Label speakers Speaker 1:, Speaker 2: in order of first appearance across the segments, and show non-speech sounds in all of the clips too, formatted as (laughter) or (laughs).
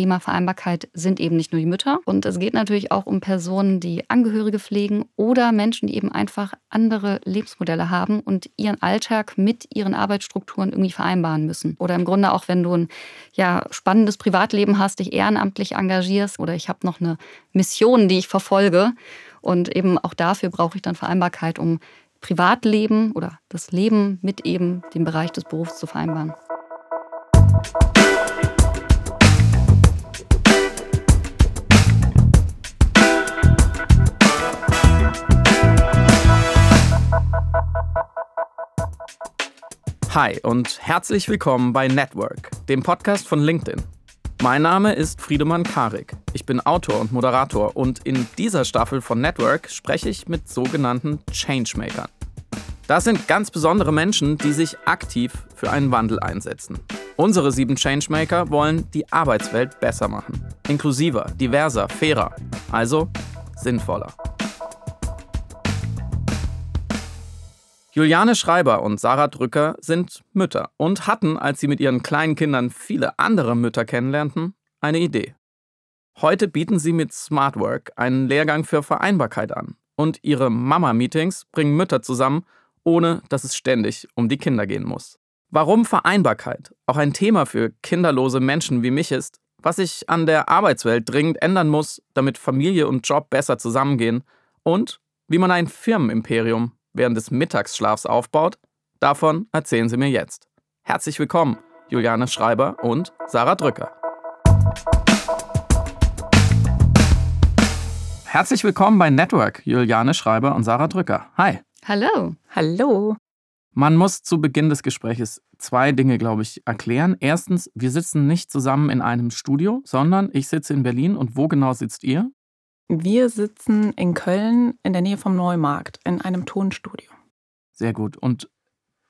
Speaker 1: Thema Vereinbarkeit sind eben nicht nur die Mütter. Und es geht natürlich auch um Personen, die Angehörige pflegen oder Menschen, die eben einfach andere Lebensmodelle haben und ihren Alltag mit ihren Arbeitsstrukturen irgendwie vereinbaren müssen. Oder im Grunde auch, wenn du ein ja, spannendes Privatleben hast, dich ehrenamtlich engagierst oder ich habe noch eine Mission, die ich verfolge. Und eben auch dafür brauche ich dann Vereinbarkeit, um Privatleben oder das Leben mit eben dem Bereich des Berufs zu vereinbaren.
Speaker 2: Hi und herzlich willkommen bei Network, dem Podcast von LinkedIn. Mein Name ist Friedemann Karik. Ich bin Autor und Moderator und in dieser Staffel von Network spreche ich mit sogenannten Changemakern. Das sind ganz besondere Menschen, die sich aktiv für einen Wandel einsetzen. Unsere sieben Changemaker wollen die Arbeitswelt besser machen. Inklusiver, diverser, fairer, also sinnvoller. Juliane Schreiber und Sarah Drücker sind Mütter und hatten, als sie mit ihren kleinen Kindern viele andere Mütter kennenlernten, eine Idee. Heute bieten sie mit Smartwork einen Lehrgang für Vereinbarkeit an und ihre Mama-Meetings bringen Mütter zusammen, ohne dass es ständig um die Kinder gehen muss. Warum Vereinbarkeit auch ein Thema für kinderlose Menschen wie mich ist, was sich an der Arbeitswelt dringend ändern muss, damit Familie und Job besser zusammengehen und wie man ein Firmenimperium während des Mittagsschlafs aufbaut, davon erzählen sie mir jetzt. Herzlich willkommen, Juliane Schreiber und Sarah Drücker. Herzlich willkommen bei Network, Juliane Schreiber und Sarah Drücker. Hi.
Speaker 1: Hallo.
Speaker 3: Hallo.
Speaker 2: Man muss zu Beginn des Gesprächs zwei Dinge, glaube ich, erklären. Erstens, wir sitzen nicht zusammen in einem Studio, sondern ich sitze in Berlin. Und wo genau sitzt ihr?
Speaker 3: Wir sitzen in Köln in der Nähe vom Neumarkt in einem Tonstudio.
Speaker 2: Sehr gut. Und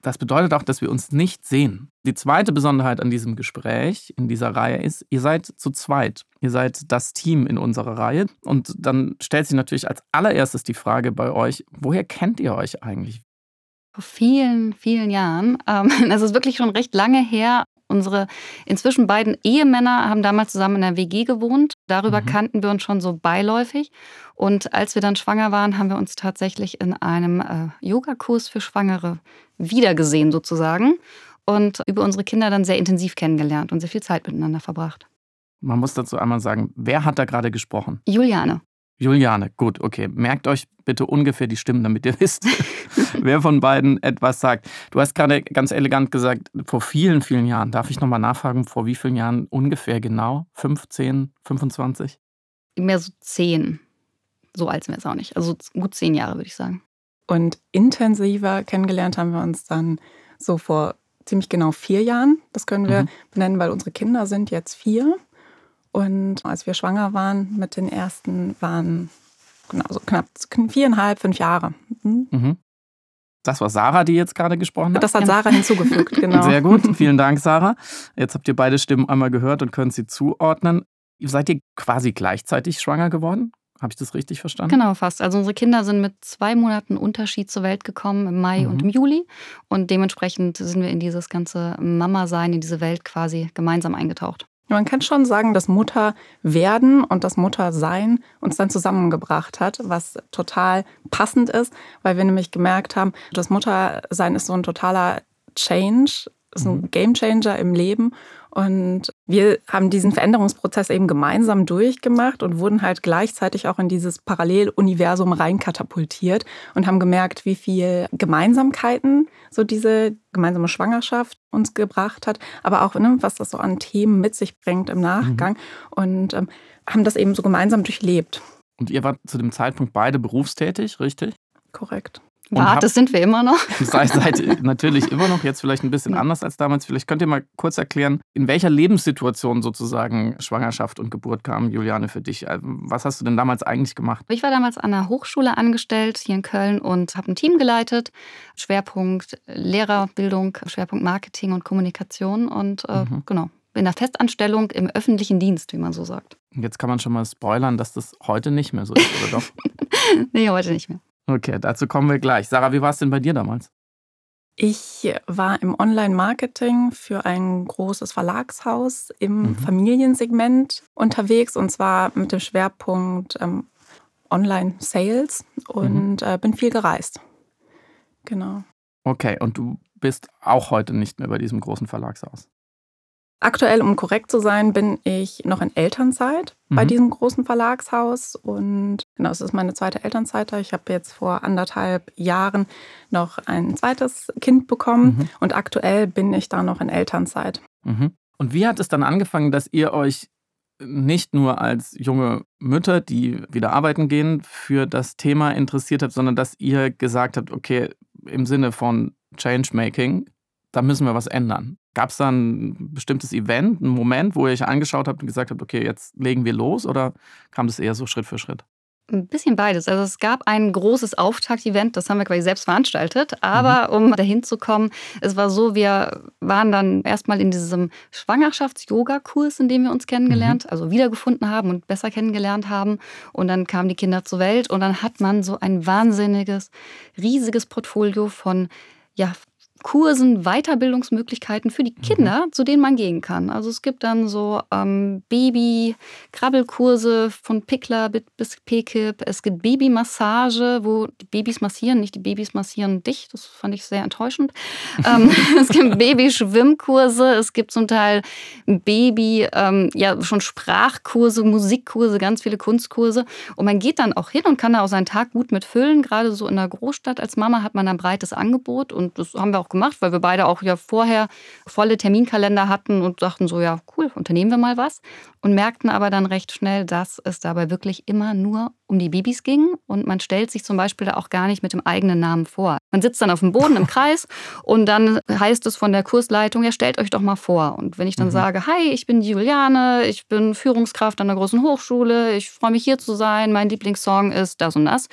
Speaker 2: das bedeutet auch, dass wir uns nicht sehen. Die zweite Besonderheit an diesem Gespräch, in dieser Reihe, ist, ihr seid zu zweit. Ihr seid das Team in unserer Reihe. Und dann stellt sich natürlich als allererstes die Frage bei euch, woher kennt ihr euch eigentlich?
Speaker 1: Vor vielen, vielen Jahren. Ähm, (laughs) das ist wirklich schon recht lange her. Unsere inzwischen beiden Ehemänner haben damals zusammen in der WG gewohnt. Darüber mhm. kannten wir uns schon so beiläufig. Und als wir dann schwanger waren, haben wir uns tatsächlich in einem äh, Yogakurs für Schwangere wiedergesehen sozusagen und über unsere Kinder dann sehr intensiv kennengelernt und sehr viel Zeit miteinander verbracht.
Speaker 2: Man muss dazu einmal sagen, wer hat da gerade gesprochen?
Speaker 1: Juliane.
Speaker 2: Juliane, gut, okay. Merkt euch bitte ungefähr die Stimmen, damit ihr (laughs) wisst, (laughs) wer von beiden etwas sagt. Du hast gerade ganz elegant gesagt, vor vielen, vielen Jahren. Darf ich nochmal nachfragen, vor wie vielen Jahren ungefähr genau? 15, 25?
Speaker 1: Mehr so zehn. So alt sind wir jetzt auch nicht. Also gut zehn Jahre, würde ich sagen.
Speaker 3: Und intensiver kennengelernt haben wir uns dann so vor ziemlich genau vier Jahren. Das können wir mhm. benennen, weil unsere Kinder sind jetzt vier. Und als wir schwanger waren mit den ersten, waren genau so knapp viereinhalb, fünf Jahre. Mhm.
Speaker 2: Mhm. Das war Sarah, die jetzt gerade gesprochen hat.
Speaker 3: Das hat Sarah hinzugefügt, (laughs) genau.
Speaker 2: Sehr gut, vielen Dank, Sarah. Jetzt habt ihr beide Stimmen einmal gehört und könnt sie zuordnen. Seid ihr quasi gleichzeitig schwanger geworden? Habe ich das richtig verstanden?
Speaker 1: Genau, fast. Also unsere Kinder sind mit zwei Monaten Unterschied zur Welt gekommen, im Mai mhm. und im Juli. Und dementsprechend sind wir in dieses ganze Mama-Sein, in diese Welt quasi gemeinsam eingetaucht.
Speaker 3: Man kann schon sagen, dass Mutter werden und das Muttersein uns dann zusammengebracht hat, was total passend ist, weil wir nämlich gemerkt haben, das Muttersein ist so ein totaler Change, ist ein mhm. Gamechanger im Leben und wir haben diesen Veränderungsprozess eben gemeinsam durchgemacht und wurden halt gleichzeitig auch in dieses Paralleluniversum reinkatapultiert und haben gemerkt, wie viel Gemeinsamkeiten so diese gemeinsame Schwangerschaft uns gebracht hat, aber auch, ne, was das so an Themen mit sich bringt im Nachgang mhm. und ähm, haben das eben so gemeinsam durchlebt.
Speaker 2: Und ihr wart zu dem Zeitpunkt beide berufstätig, richtig?
Speaker 3: Korrekt.
Speaker 1: Wart, das sind wir immer noch. (laughs)
Speaker 2: Seid, seid natürlich immer noch, jetzt vielleicht ein bisschen anders als damals. Vielleicht könnt ihr mal kurz erklären, in welcher Lebenssituation sozusagen Schwangerschaft und Geburt kam, Juliane, für dich. Also, was hast du denn damals eigentlich gemacht?
Speaker 1: Ich war damals an der Hochschule angestellt hier in Köln und habe ein Team geleitet. Schwerpunkt Lehrerbildung, Schwerpunkt Marketing und Kommunikation und äh, mhm. genau. In der Festanstellung im öffentlichen Dienst, wie man so sagt.
Speaker 2: Jetzt kann man schon mal spoilern, dass das heute nicht mehr so ist, oder doch? (laughs)
Speaker 1: nee, heute nicht mehr.
Speaker 2: Okay, dazu kommen wir gleich. Sarah, wie war es denn bei dir damals?
Speaker 3: Ich war im Online-Marketing für ein großes Verlagshaus im mhm. Familiensegment unterwegs und zwar mit dem Schwerpunkt ähm, Online-Sales und mhm. äh, bin viel gereist. Genau.
Speaker 2: Okay, und du bist auch heute nicht mehr bei diesem großen Verlagshaus?
Speaker 3: Aktuell, um korrekt zu sein, bin ich noch in Elternzeit mhm. bei diesem großen Verlagshaus. Und genau, es ist meine zweite Elternzeit. Ich habe jetzt vor anderthalb Jahren noch ein zweites Kind bekommen. Mhm. Und aktuell bin ich da noch in Elternzeit.
Speaker 2: Mhm. Und wie hat es dann angefangen, dass ihr euch nicht nur als junge Mütter, die wieder arbeiten gehen, für das Thema interessiert habt, sondern dass ihr gesagt habt, okay, im Sinne von Changemaking, da müssen wir was ändern. Gab es da ein bestimmtes Event, einen Moment, wo ihr euch angeschaut habt und gesagt habt, okay, jetzt legen wir los oder kam das eher so Schritt für Schritt?
Speaker 1: Ein bisschen beides. Also es gab ein großes Auftaktevent, das haben wir quasi selbst veranstaltet. Aber mhm. um dahin zu kommen, es war so, wir waren dann erstmal in diesem Schwangerschafts-Yoga-Kurs, in dem wir uns kennengelernt, mhm. also wiedergefunden haben und besser kennengelernt haben. Und dann kamen die Kinder zur Welt und dann hat man so ein wahnsinniges, riesiges Portfolio von ja, Kursen, Weiterbildungsmöglichkeiten für die mhm. Kinder, mhm. zu denen man gehen kann. Also es gibt dann so ähm, Baby-Krabbelkurse von Pickler bis PKIP. Es gibt Babymassage, wo die Babys massieren, nicht die Babys massieren dich. Das fand ich sehr enttäuschend. (laughs) ähm, (laughs) es gibt Baby-Schwimmkurse, es gibt zum Teil Baby, ähm, ja schon Sprachkurse, Musikkurse, ganz viele Kunstkurse. Und man geht dann auch hin und kann da auch seinen Tag gut mitfüllen. Gerade so in der Großstadt als Mama hat man ein breites Angebot und das haben wir auch gemacht, weil wir beide auch ja vorher volle Terminkalender hatten und dachten so, ja, cool, unternehmen wir mal was. Und merkten aber dann recht schnell, dass es dabei wirklich immer nur um die Babys ging. Und man stellt sich zum Beispiel da auch gar nicht mit dem eigenen Namen vor. Man sitzt dann auf dem Boden im (laughs) Kreis und dann heißt es von der Kursleitung, ja, stellt euch doch mal vor. Und wenn ich dann mhm. sage, hi, ich bin Juliane, ich bin Führungskraft an der großen Hochschule, ich freue mich hier zu sein, mein Lieblingssong ist das und das,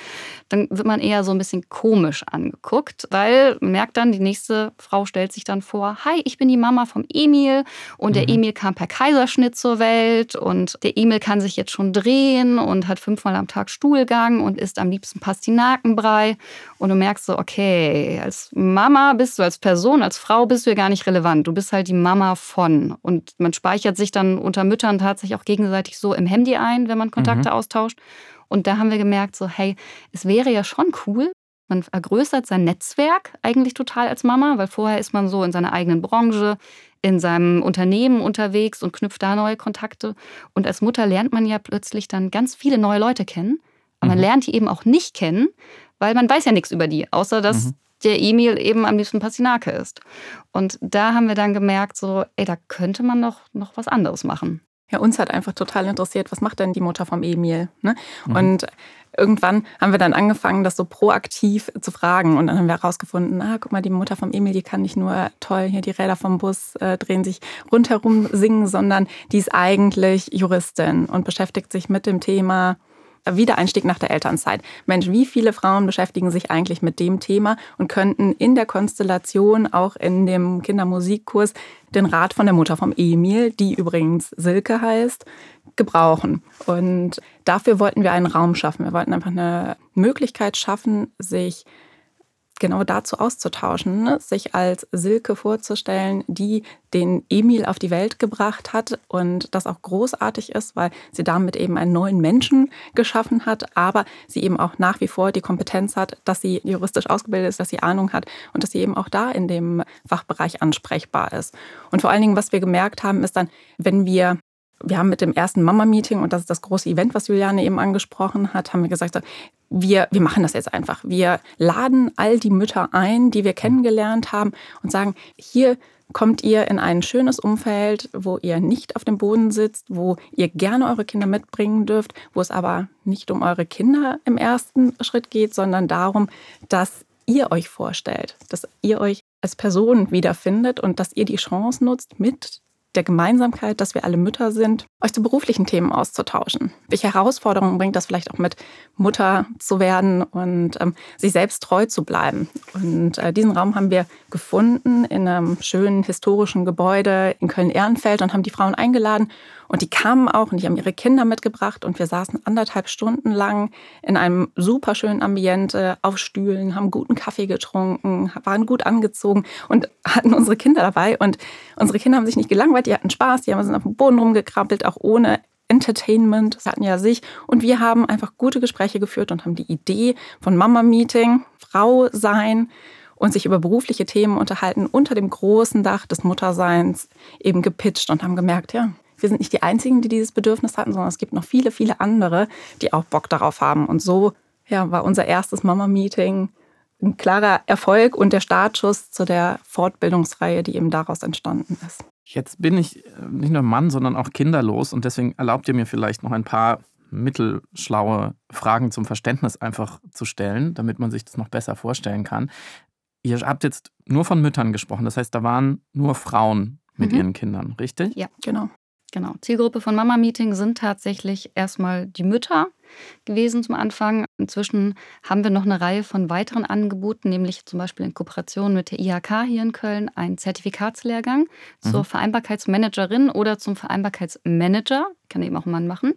Speaker 1: dann wird man eher so ein bisschen komisch angeguckt, weil man merkt dann, die nächste Frau stellt sich dann vor, hi, ich bin die Mama vom Emil und der mhm. Emil kam per Kaiserschnitt zur Welt und der Emil kann sich jetzt schon drehen und hat fünfmal am Tag Stuhlgang und isst am liebsten Pastinakenbrei und du merkst so, okay, als Mama bist du, als Person, als Frau bist du ja gar nicht relevant. Du bist halt die Mama von. Und man speichert sich dann unter Müttern tatsächlich auch gegenseitig so im Handy ein, wenn man Kontakte mhm. austauscht. Und da haben wir gemerkt, so, hey, es wäre ja schon cool, man vergrößert sein Netzwerk eigentlich total als Mama, weil vorher ist man so in seiner eigenen Branche, in seinem Unternehmen unterwegs und knüpft da neue Kontakte. Und als Mutter lernt man ja plötzlich dann ganz viele neue Leute kennen. Aber man mhm. lernt die eben auch nicht kennen, weil man weiß ja nichts über die, außer dass mhm. der Emil eben am liebsten Passinake ist. Und da haben wir dann gemerkt, so, ey, da könnte man doch noch was anderes machen.
Speaker 3: Ja, uns hat einfach total interessiert, was macht denn die Mutter vom Emil? Ne? Mhm. Und irgendwann haben wir dann angefangen, das so proaktiv zu fragen. Und dann haben wir herausgefunden, ah, guck mal, die Mutter vom Emil, die kann nicht nur toll hier die Räder vom Bus äh, drehen, sich rundherum singen, sondern die ist eigentlich Juristin und beschäftigt sich mit dem Thema Wiedereinstieg nach der Elternzeit. Mensch, wie viele Frauen beschäftigen sich eigentlich mit dem Thema und könnten in der Konstellation auch in dem Kindermusikkurs den Rat von der Mutter vom Emil, die übrigens Silke heißt, gebrauchen. Und dafür wollten wir einen Raum schaffen. Wir wollten einfach eine Möglichkeit schaffen, sich genau dazu auszutauschen, ne? sich als Silke vorzustellen, die den Emil auf die Welt gebracht hat und das auch großartig ist, weil sie damit eben einen neuen Menschen geschaffen hat, aber sie eben auch nach wie vor die Kompetenz hat, dass sie juristisch ausgebildet ist, dass sie Ahnung hat und dass sie eben auch da in dem Fachbereich ansprechbar ist. Und vor allen Dingen, was wir gemerkt haben, ist dann, wenn wir wir haben mit dem ersten Mama-Meeting, und das ist das große Event, was Juliane eben angesprochen hat, haben wir gesagt, wir, wir machen das jetzt einfach. Wir laden all die Mütter ein, die wir kennengelernt haben und sagen, hier kommt ihr in ein schönes Umfeld, wo ihr nicht auf dem Boden sitzt, wo ihr gerne eure Kinder mitbringen dürft, wo es aber nicht um eure Kinder im ersten Schritt geht, sondern darum, dass ihr euch vorstellt, dass ihr euch als Person wiederfindet und dass ihr die Chance nutzt, mit der Gemeinsamkeit, dass wir alle Mütter sind, euch zu beruflichen Themen auszutauschen. Welche Herausforderungen bringt das vielleicht auch mit, Mutter zu werden und ähm, sich selbst treu zu bleiben? Und äh, diesen Raum haben wir gefunden in einem schönen historischen Gebäude in Köln-Ehrenfeld und haben die Frauen eingeladen Und die kamen auch und die haben ihre Kinder mitgebracht und wir saßen anderthalb Stunden lang in einem super schönen Ambiente auf Stühlen, haben guten Kaffee getrunken, waren gut angezogen und hatten unsere Kinder dabei. Und unsere Kinder haben sich nicht gelangweilt, die hatten Spaß, die haben auf dem Boden rumgekrabbelt, auch ohne Entertainment, das hatten ja sich. Und wir haben einfach gute Gespräche geführt und haben die Idee von Mama-Meeting, Frau sein und sich über berufliche Themen unterhalten unter dem großen Dach des Mutterseins eben gepitcht und haben gemerkt, ja, wir sind nicht die Einzigen, die dieses Bedürfnis hatten, sondern es gibt noch viele, viele andere, die auch Bock darauf haben. Und so ja, war unser erstes Mama-Meeting ein klarer Erfolg und der Startschuss zu der Fortbildungsreihe, die eben daraus entstanden ist.
Speaker 2: Jetzt bin ich äh, nicht nur Mann, sondern auch kinderlos und deswegen erlaubt ihr mir vielleicht noch ein paar mittelschlaue Fragen zum Verständnis einfach zu stellen, damit man sich das noch besser vorstellen kann. Ihr habt jetzt nur von Müttern gesprochen, das heißt, da waren nur Frauen mit mhm. ihren Kindern, richtig?
Speaker 1: Ja, genau. Genau. Zielgruppe von Mama Meeting sind tatsächlich erstmal die Mütter gewesen zum Anfang. Inzwischen haben wir noch eine Reihe von weiteren Angeboten, nämlich zum Beispiel in Kooperation mit der IHK hier in Köln einen Zertifikatslehrgang mhm. zur Vereinbarkeitsmanagerin oder zum Vereinbarkeitsmanager. Kann eben auch ein Mann machen.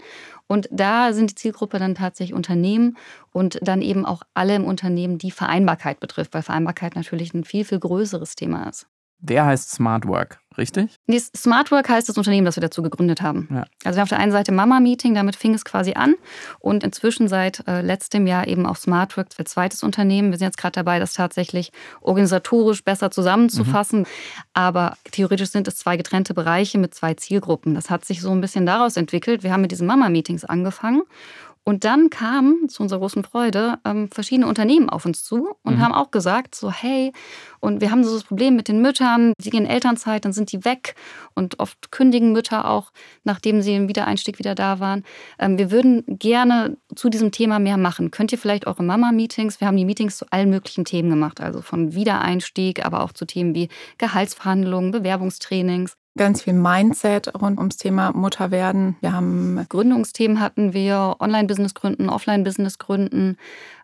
Speaker 1: Und da sind die Zielgruppe dann tatsächlich Unternehmen und dann eben auch alle im Unternehmen, die Vereinbarkeit betrifft, weil Vereinbarkeit natürlich ein viel, viel größeres Thema ist.
Speaker 2: Der heißt Smart Work, richtig?
Speaker 1: Nee, Smart Work heißt das Unternehmen, das wir dazu gegründet haben. Ja. Also auf der einen Seite Mama Meeting, damit fing es quasi an. Und inzwischen seit äh, letztem Jahr eben auch Smart Work als zweites Unternehmen. Wir sind jetzt gerade dabei, das tatsächlich organisatorisch besser zusammenzufassen. Mhm. Aber theoretisch sind es zwei getrennte Bereiche mit zwei Zielgruppen. Das hat sich so ein bisschen daraus entwickelt. Wir haben mit diesen Mama Meetings angefangen und dann kamen zu unserer großen Freude ähm, verschiedene Unternehmen auf uns zu und mhm. haben auch gesagt, so hey, und wir haben so das Problem mit den Müttern, die gehen in Elternzeit, dann sind die weg und oft kündigen Mütter auch, nachdem sie im Wiedereinstieg wieder da waren. Ähm, wir würden gerne zu diesem Thema mehr machen. Könnt ihr vielleicht eure Mama-Meetings, wir haben die Meetings zu allen möglichen Themen gemacht, also von Wiedereinstieg, aber auch zu Themen wie Gehaltsverhandlungen, Bewerbungstrainings.
Speaker 3: Ganz viel Mindset rund ums Thema Mutter werden. Wir haben
Speaker 1: Gründungsthemen hatten wir, Online-Business gründen, Offline-Business gründen.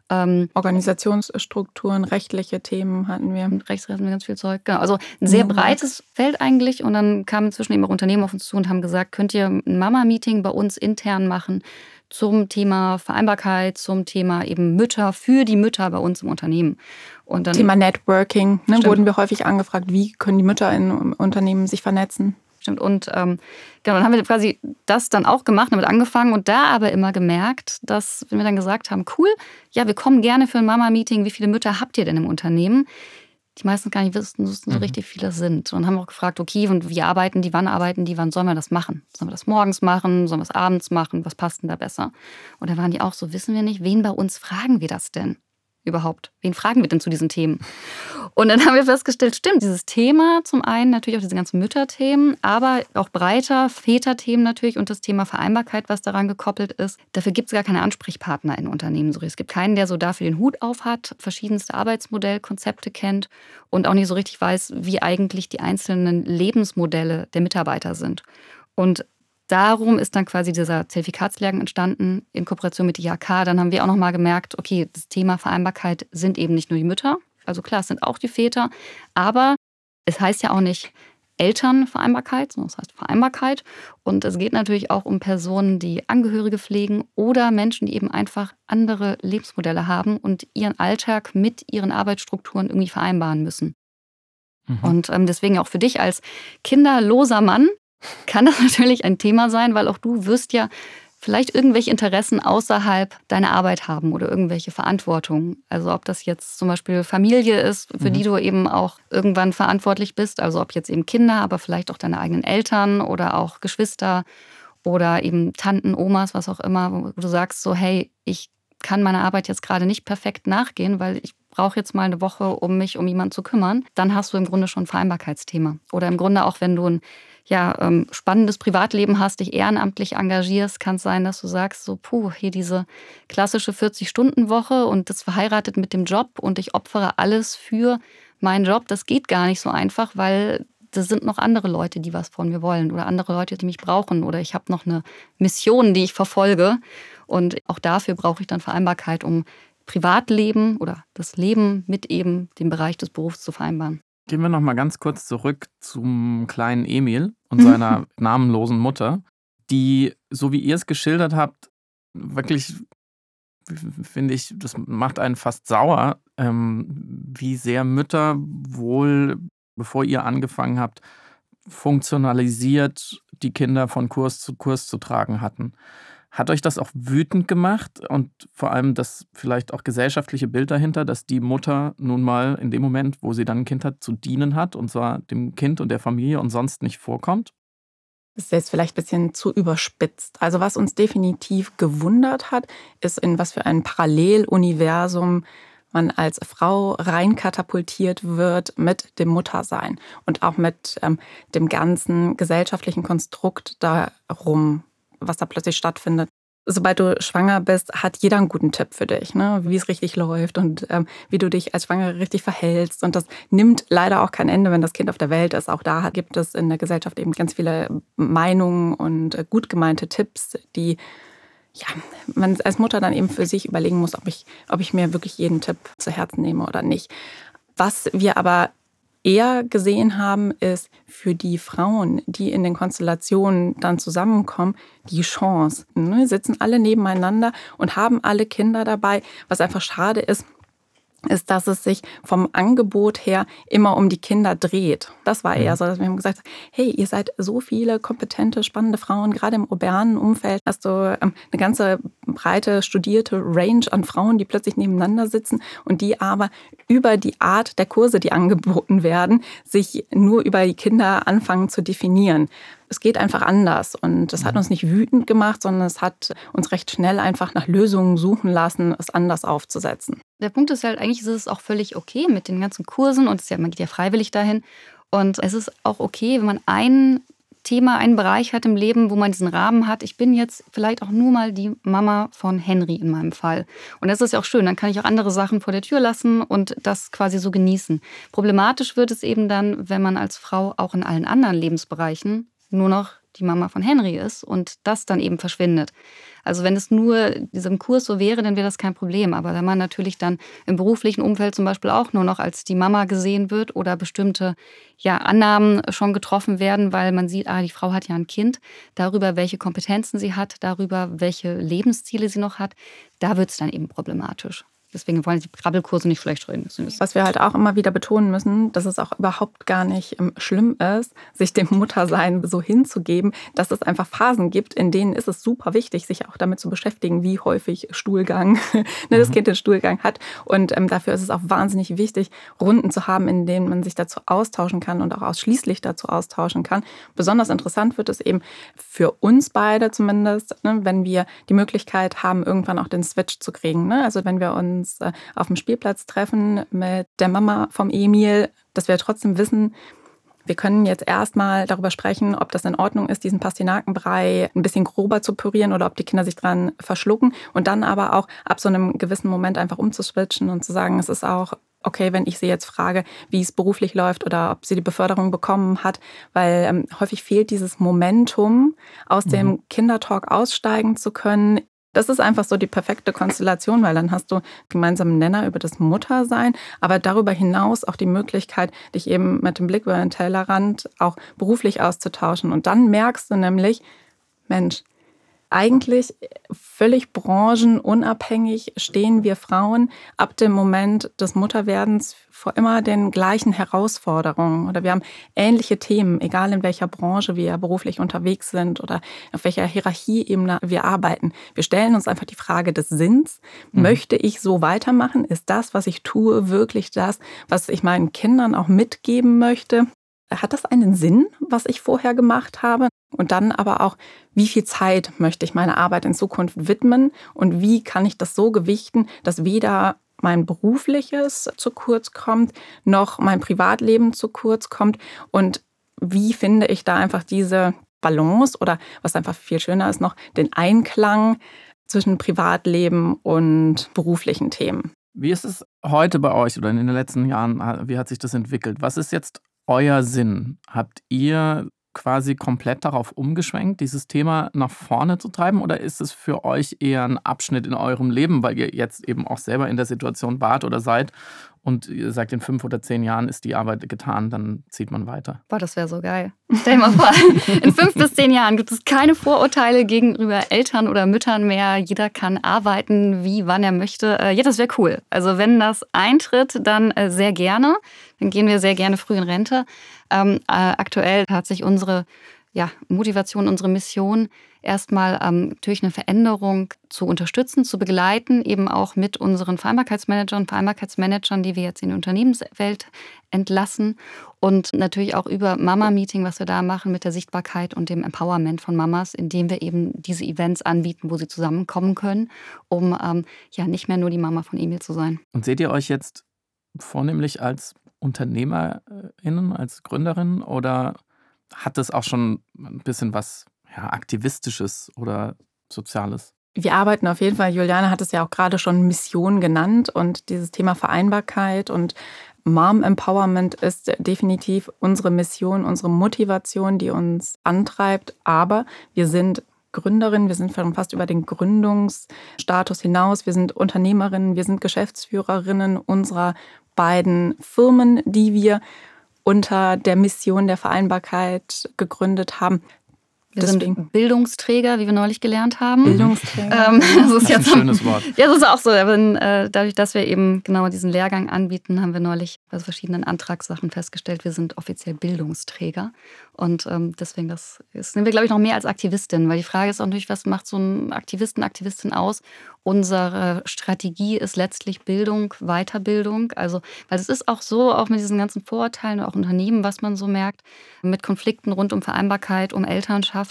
Speaker 3: Ähm, Organisationsstrukturen, rechtliche Themen hatten wir.
Speaker 1: Rechts hatten wir ganz viel Zeug. Genau. Also ein sehr breites Feld eigentlich. Und dann kamen inzwischen eben auch Unternehmen auf uns zu und haben gesagt, könnt ihr ein Mama-Meeting bei uns intern machen zum Thema Vereinbarkeit, zum Thema eben Mütter, für die Mütter bei uns im Unternehmen.
Speaker 3: Und dann, Thema Networking, ne, wurden wir häufig angefragt, wie können die Mütter in Unternehmen sich vernetzen?
Speaker 1: Stimmt. Und ähm, genau, dann haben wir quasi das dann auch gemacht, damit angefangen und da aber immer gemerkt, dass, wenn wir dann gesagt haben, cool, ja, wir kommen gerne für ein Mama-Meeting, wie viele Mütter habt ihr denn im Unternehmen? die meistens gar nicht wussten, wussten so mhm. richtig viele sind. Und haben auch gefragt, okay, und wie arbeiten die, wann arbeiten die, wann sollen wir das machen? Sollen wir das morgens machen, sollen wir es abends machen, was passt denn da besser? Und da waren die auch so, wissen wir nicht, wen bei uns fragen wir das denn? Überhaupt? Wen fragen wir denn zu diesen Themen? Und dann (laughs) haben wir festgestellt, stimmt, dieses Thema zum einen natürlich auch diese ganzen Mütterthemen, aber auch breiter Väterthemen natürlich und das Thema Vereinbarkeit, was daran gekoppelt ist. Dafür gibt es gar keine Ansprechpartner in Unternehmen. Es gibt keinen, der so dafür den Hut auf hat, verschiedenste Arbeitsmodellkonzepte kennt und auch nicht so richtig weiß, wie eigentlich die einzelnen Lebensmodelle der Mitarbeiter sind. Und darum ist dann quasi dieser Zertifikatslehrgang entstanden in Kooperation mit IHK. Dann haben wir auch nochmal gemerkt, okay, das Thema Vereinbarkeit sind eben nicht nur die Mütter. Also klar, es sind auch die Väter. Aber es heißt ja auch nicht Elternvereinbarkeit, sondern es heißt Vereinbarkeit. Und es geht natürlich auch um Personen, die Angehörige pflegen oder Menschen, die eben einfach andere Lebensmodelle haben und ihren Alltag mit ihren Arbeitsstrukturen irgendwie vereinbaren müssen. Mhm. Und ähm, deswegen auch für dich als kinderloser Mann kann das (laughs) natürlich ein Thema sein, weil auch du wirst ja vielleicht irgendwelche Interessen außerhalb deiner Arbeit haben oder irgendwelche Verantwortung. Also ob das jetzt zum Beispiel Familie ist, für mhm. die du eben auch irgendwann verantwortlich bist, also ob jetzt eben Kinder, aber vielleicht auch deine eigenen Eltern oder auch Geschwister oder eben Tanten, Omas, was auch immer, wo du sagst so, hey, ich kann meiner Arbeit jetzt gerade nicht perfekt nachgehen, weil ich brauche jetzt mal eine Woche, um mich um jemanden zu kümmern, dann hast du im Grunde schon ein Vereinbarkeitsthema. Oder im Grunde auch, wenn du ein ja, ähm, spannendes Privatleben hast, dich ehrenamtlich engagierst, kann es sein, dass du sagst, so, puh, hier diese klassische 40-Stunden-Woche und das verheiratet mit dem Job und ich opfere alles für meinen Job. Das geht gar nicht so einfach, weil das sind noch andere Leute, die was von mir wollen oder andere Leute, die mich brauchen oder ich habe noch eine Mission, die ich verfolge. Und auch dafür brauche ich dann Vereinbarkeit, um Privatleben oder das Leben mit eben dem Bereich des Berufs zu vereinbaren.
Speaker 2: Gehen wir noch mal ganz kurz zurück zum kleinen Emil und (laughs) seiner namenlosen Mutter. die, so wie ihr es geschildert habt, wirklich, finde ich, das macht einen fast sauer, ähm, wie sehr Mütter wohl, bevor ihr angefangen habt, funktionalisiert die Kinder von Kurs zu Kurs zu tragen hatten. Hat euch das auch wütend gemacht und vor allem das vielleicht auch gesellschaftliche Bild dahinter, dass die Mutter nun mal in dem Moment, wo sie dann ein Kind hat, zu dienen hat und zwar dem Kind und der Familie und sonst nicht vorkommt?
Speaker 3: Das ist jetzt vielleicht ein bisschen zu überspitzt. Also was uns definitiv gewundert hat, ist, in was für ein Paralleluniversum man als Frau reinkatapultiert wird mit dem Muttersein und auch mit ähm, dem ganzen gesellschaftlichen Konstrukt darum, was da plötzlich stattfindet. Sobald du schwanger bist, hat jeder einen guten Tipp für dich, ne? wie es richtig läuft und ähm, wie du dich als Schwangere richtig verhältst. Und das nimmt leider auch kein Ende, wenn das Kind auf der Welt ist. Auch da gibt es in der Gesellschaft eben ganz viele Meinungen und äh, gut gemeinte Tipps, die ja, man als Mutter dann eben für sich überlegen muss, ob ich, ob ich mir wirklich jeden Tipp zu Herzen nehme oder nicht. Was wir aber eher gesehen haben, ist für die Frauen, die in den Konstellationen dann zusammenkommen, die Chance. Ne? Sitzen alle nebeneinander und haben alle Kinder dabei, was einfach schade ist, ist, dass es sich vom Angebot her immer um die Kinder dreht. Das war eher mhm. so, dass wir haben gesagt, hey, ihr seid so viele kompetente, spannende Frauen, gerade im urbanen Umfeld hast du ähm, eine ganze breite, studierte Range an Frauen, die plötzlich nebeneinander sitzen und die aber über die Art der Kurse, die angeboten werden, sich nur über die Kinder anfangen zu definieren es geht einfach anders. Und das hat mhm. uns nicht wütend gemacht, sondern es hat uns recht schnell einfach nach Lösungen suchen lassen, es anders aufzusetzen.
Speaker 1: Der Punkt ist halt, eigentlich ist es auch völlig okay mit den ganzen Kursen und ja, man geht ja freiwillig dahin. Und es ist auch okay, wenn man ein Thema, einen Bereich hat im Leben, wo man diesen Rahmen hat. Ich bin jetzt vielleicht auch nur mal die Mama von Henry in meinem Fall. Und das ist ja auch schön. Dann kann ich auch andere Sachen vor der Tür lassen und das quasi so genießen. Problematisch wird es eben dann, wenn man als Frau auch in allen anderen Lebensbereichen nur noch die Mama von Henry ist und das dann eben verschwindet. Also wenn es nur diesem Kurs so wäre, dann wäre das kein Problem. Aber wenn man natürlich dann im beruflichen Umfeld zum Beispiel auch nur noch als die Mama gesehen wird oder bestimmte ja, Annahmen schon getroffen werden, weil man sieht, ah, die Frau hat ja ein Kind, darüber, welche Kompetenzen sie hat, darüber, welche Lebensziele sie noch hat, da wird es dann eben problematisch. Deswegen wollen die Krabbelkurse nicht schlecht reden.
Speaker 3: Was wir halt auch immer wieder betonen müssen, dass es auch überhaupt gar nicht ähm, schlimm ist, sich dem Muttersein so hinzugeben, dass es einfach Phasen gibt, in denen ist es super wichtig, sich auch damit zu beschäftigen, wie häufig Stuhlgang (laughs) ne, das mhm. Kind den Stuhlgang hat. Und ähm, dafür ist es auch wahnsinnig wichtig, Runden zu haben, in denen man sich dazu austauschen kann und auch ausschließlich dazu austauschen kann. Besonders interessant wird es eben für uns beide zumindest, ne, wenn wir die Möglichkeit haben, irgendwann auch den Switch zu kriegen. Ne? Also wenn wir uns uns äh, auf dem Spielplatz treffen mit der Mama vom Emil, dass wir trotzdem wissen, wir können jetzt erstmal darüber sprechen, ob das in Ordnung ist, diesen Pastinakenbrei ein bisschen grober zu pürieren oder ob die Kinder sich dran verschlucken und dann aber auch ab so einem gewissen Moment einfach umzuswitchen und zu sagen, es ist auch okay, wenn ich sie jetzt frage, wie es beruflich läuft oder ob sie die Beförderung bekommen hat, weil ähm, häufig fehlt dieses Momentum, aus mhm. dem Kindertalk aussteigen zu können das ist einfach so die perfekte Konstellation, weil dann hast du gemeinsamen Nenner über das Muttersein, aber darüber hinaus auch die Möglichkeit, dich eben mit dem Blick über den Tellerrand auch beruflich auszutauschen. Und dann merkst du nämlich, Mensch, eigentlich völlig branchenunabhängig stehen wir Frauen ab dem Moment des Mutterwerdens vor immer den gleichen Herausforderungen oder wir haben ähnliche Themen, egal in welcher Branche wir beruflich unterwegs sind oder auf welcher Hierarchieebene wir arbeiten. Wir stellen uns einfach die Frage des Sinns. Mhm. Möchte ich so weitermachen? Ist das, was ich tue, wirklich das, was ich meinen Kindern auch mitgeben möchte? Hat das einen Sinn, was ich vorher gemacht habe? Und dann aber auch, wie viel Zeit möchte ich meiner Arbeit in Zukunft widmen und wie kann ich das so gewichten, dass weder mein berufliches zu kurz kommt, noch mein Privatleben zu kurz kommt und wie finde ich da einfach diese Balance oder was einfach viel schöner ist noch, den Einklang zwischen Privatleben und beruflichen Themen.
Speaker 2: Wie ist es heute bei euch oder in den letzten Jahren, wie hat sich das entwickelt? Was ist jetzt euer Sinn? Habt ihr quasi komplett darauf umgeschwenkt, dieses Thema nach vorne zu treiben? Oder ist es für euch eher ein Abschnitt in eurem Leben, weil ihr jetzt eben auch selber in der Situation wart oder seid und ihr sagt, in fünf oder zehn Jahren ist die Arbeit getan, dann zieht man weiter.
Speaker 1: Boah, das wäre so geil. Stell dir mal vor, (laughs) in fünf bis zehn Jahren gibt es keine Vorurteile gegenüber Eltern oder Müttern mehr. Jeder kann arbeiten, wie, wann er möchte. Äh, ja, das wäre cool. Also wenn das eintritt, dann äh, sehr gerne. Dann gehen wir sehr gerne früh in Rente. Ähm, äh, aktuell hat sich unsere ja, Motivation, unsere Mission erstmal ähm, durch eine Veränderung zu unterstützen, zu begleiten, eben auch mit unseren Vereinbarkeitsmanagern, Vereinbarkeitsmanagern, die wir jetzt in die Unternehmenswelt entlassen und natürlich auch über Mama-Meeting, was wir da machen mit der Sichtbarkeit und dem Empowerment von Mamas, indem wir eben diese Events anbieten, wo sie zusammenkommen können, um ähm, ja nicht mehr nur die Mama von Emil zu sein.
Speaker 2: Und seht ihr euch jetzt vornehmlich als UnternehmerInnen, als Gründerin oder hat es auch schon ein bisschen was ja, Aktivistisches oder Soziales?
Speaker 3: Wir arbeiten auf jeden Fall, Juliane hat es ja auch gerade schon Mission genannt und dieses Thema Vereinbarkeit und Mom Empowerment ist definitiv unsere Mission, unsere Motivation, die uns antreibt. Aber wir sind Gründerin, wir sind fast über den Gründungsstatus hinaus, wir sind Unternehmerinnen, wir sind Geschäftsführerinnen unserer beiden Firmen, die wir unter der Mission der Vereinbarkeit gegründet haben.
Speaker 1: Wir Deswegen. sind Bildungsträger, wie wir neulich gelernt haben.
Speaker 3: Bildungsträger.
Speaker 1: Ähm, (laughs) das ist
Speaker 2: jetzt ein schönes Wort.
Speaker 1: Ja, das ist auch so. Äh, dadurch, dass wir eben genau diesen Lehrgang anbieten, haben wir neulich bei verschiedenen Antragssachen festgestellt, wir sind offiziell Bildungsträger. Und ähm, deswegen, das, das nehmen wir, glaube ich, noch mehr als Aktivistin, weil die Frage ist auch natürlich, was macht so ein Aktivisten, Aktivistin aus? Unsere Strategie ist letztlich Bildung, Weiterbildung. Also, weil es ist auch so, auch mit diesen ganzen Vorurteilen, auch Unternehmen, was man so merkt, mit Konflikten rund um Vereinbarkeit, um Elternschaft.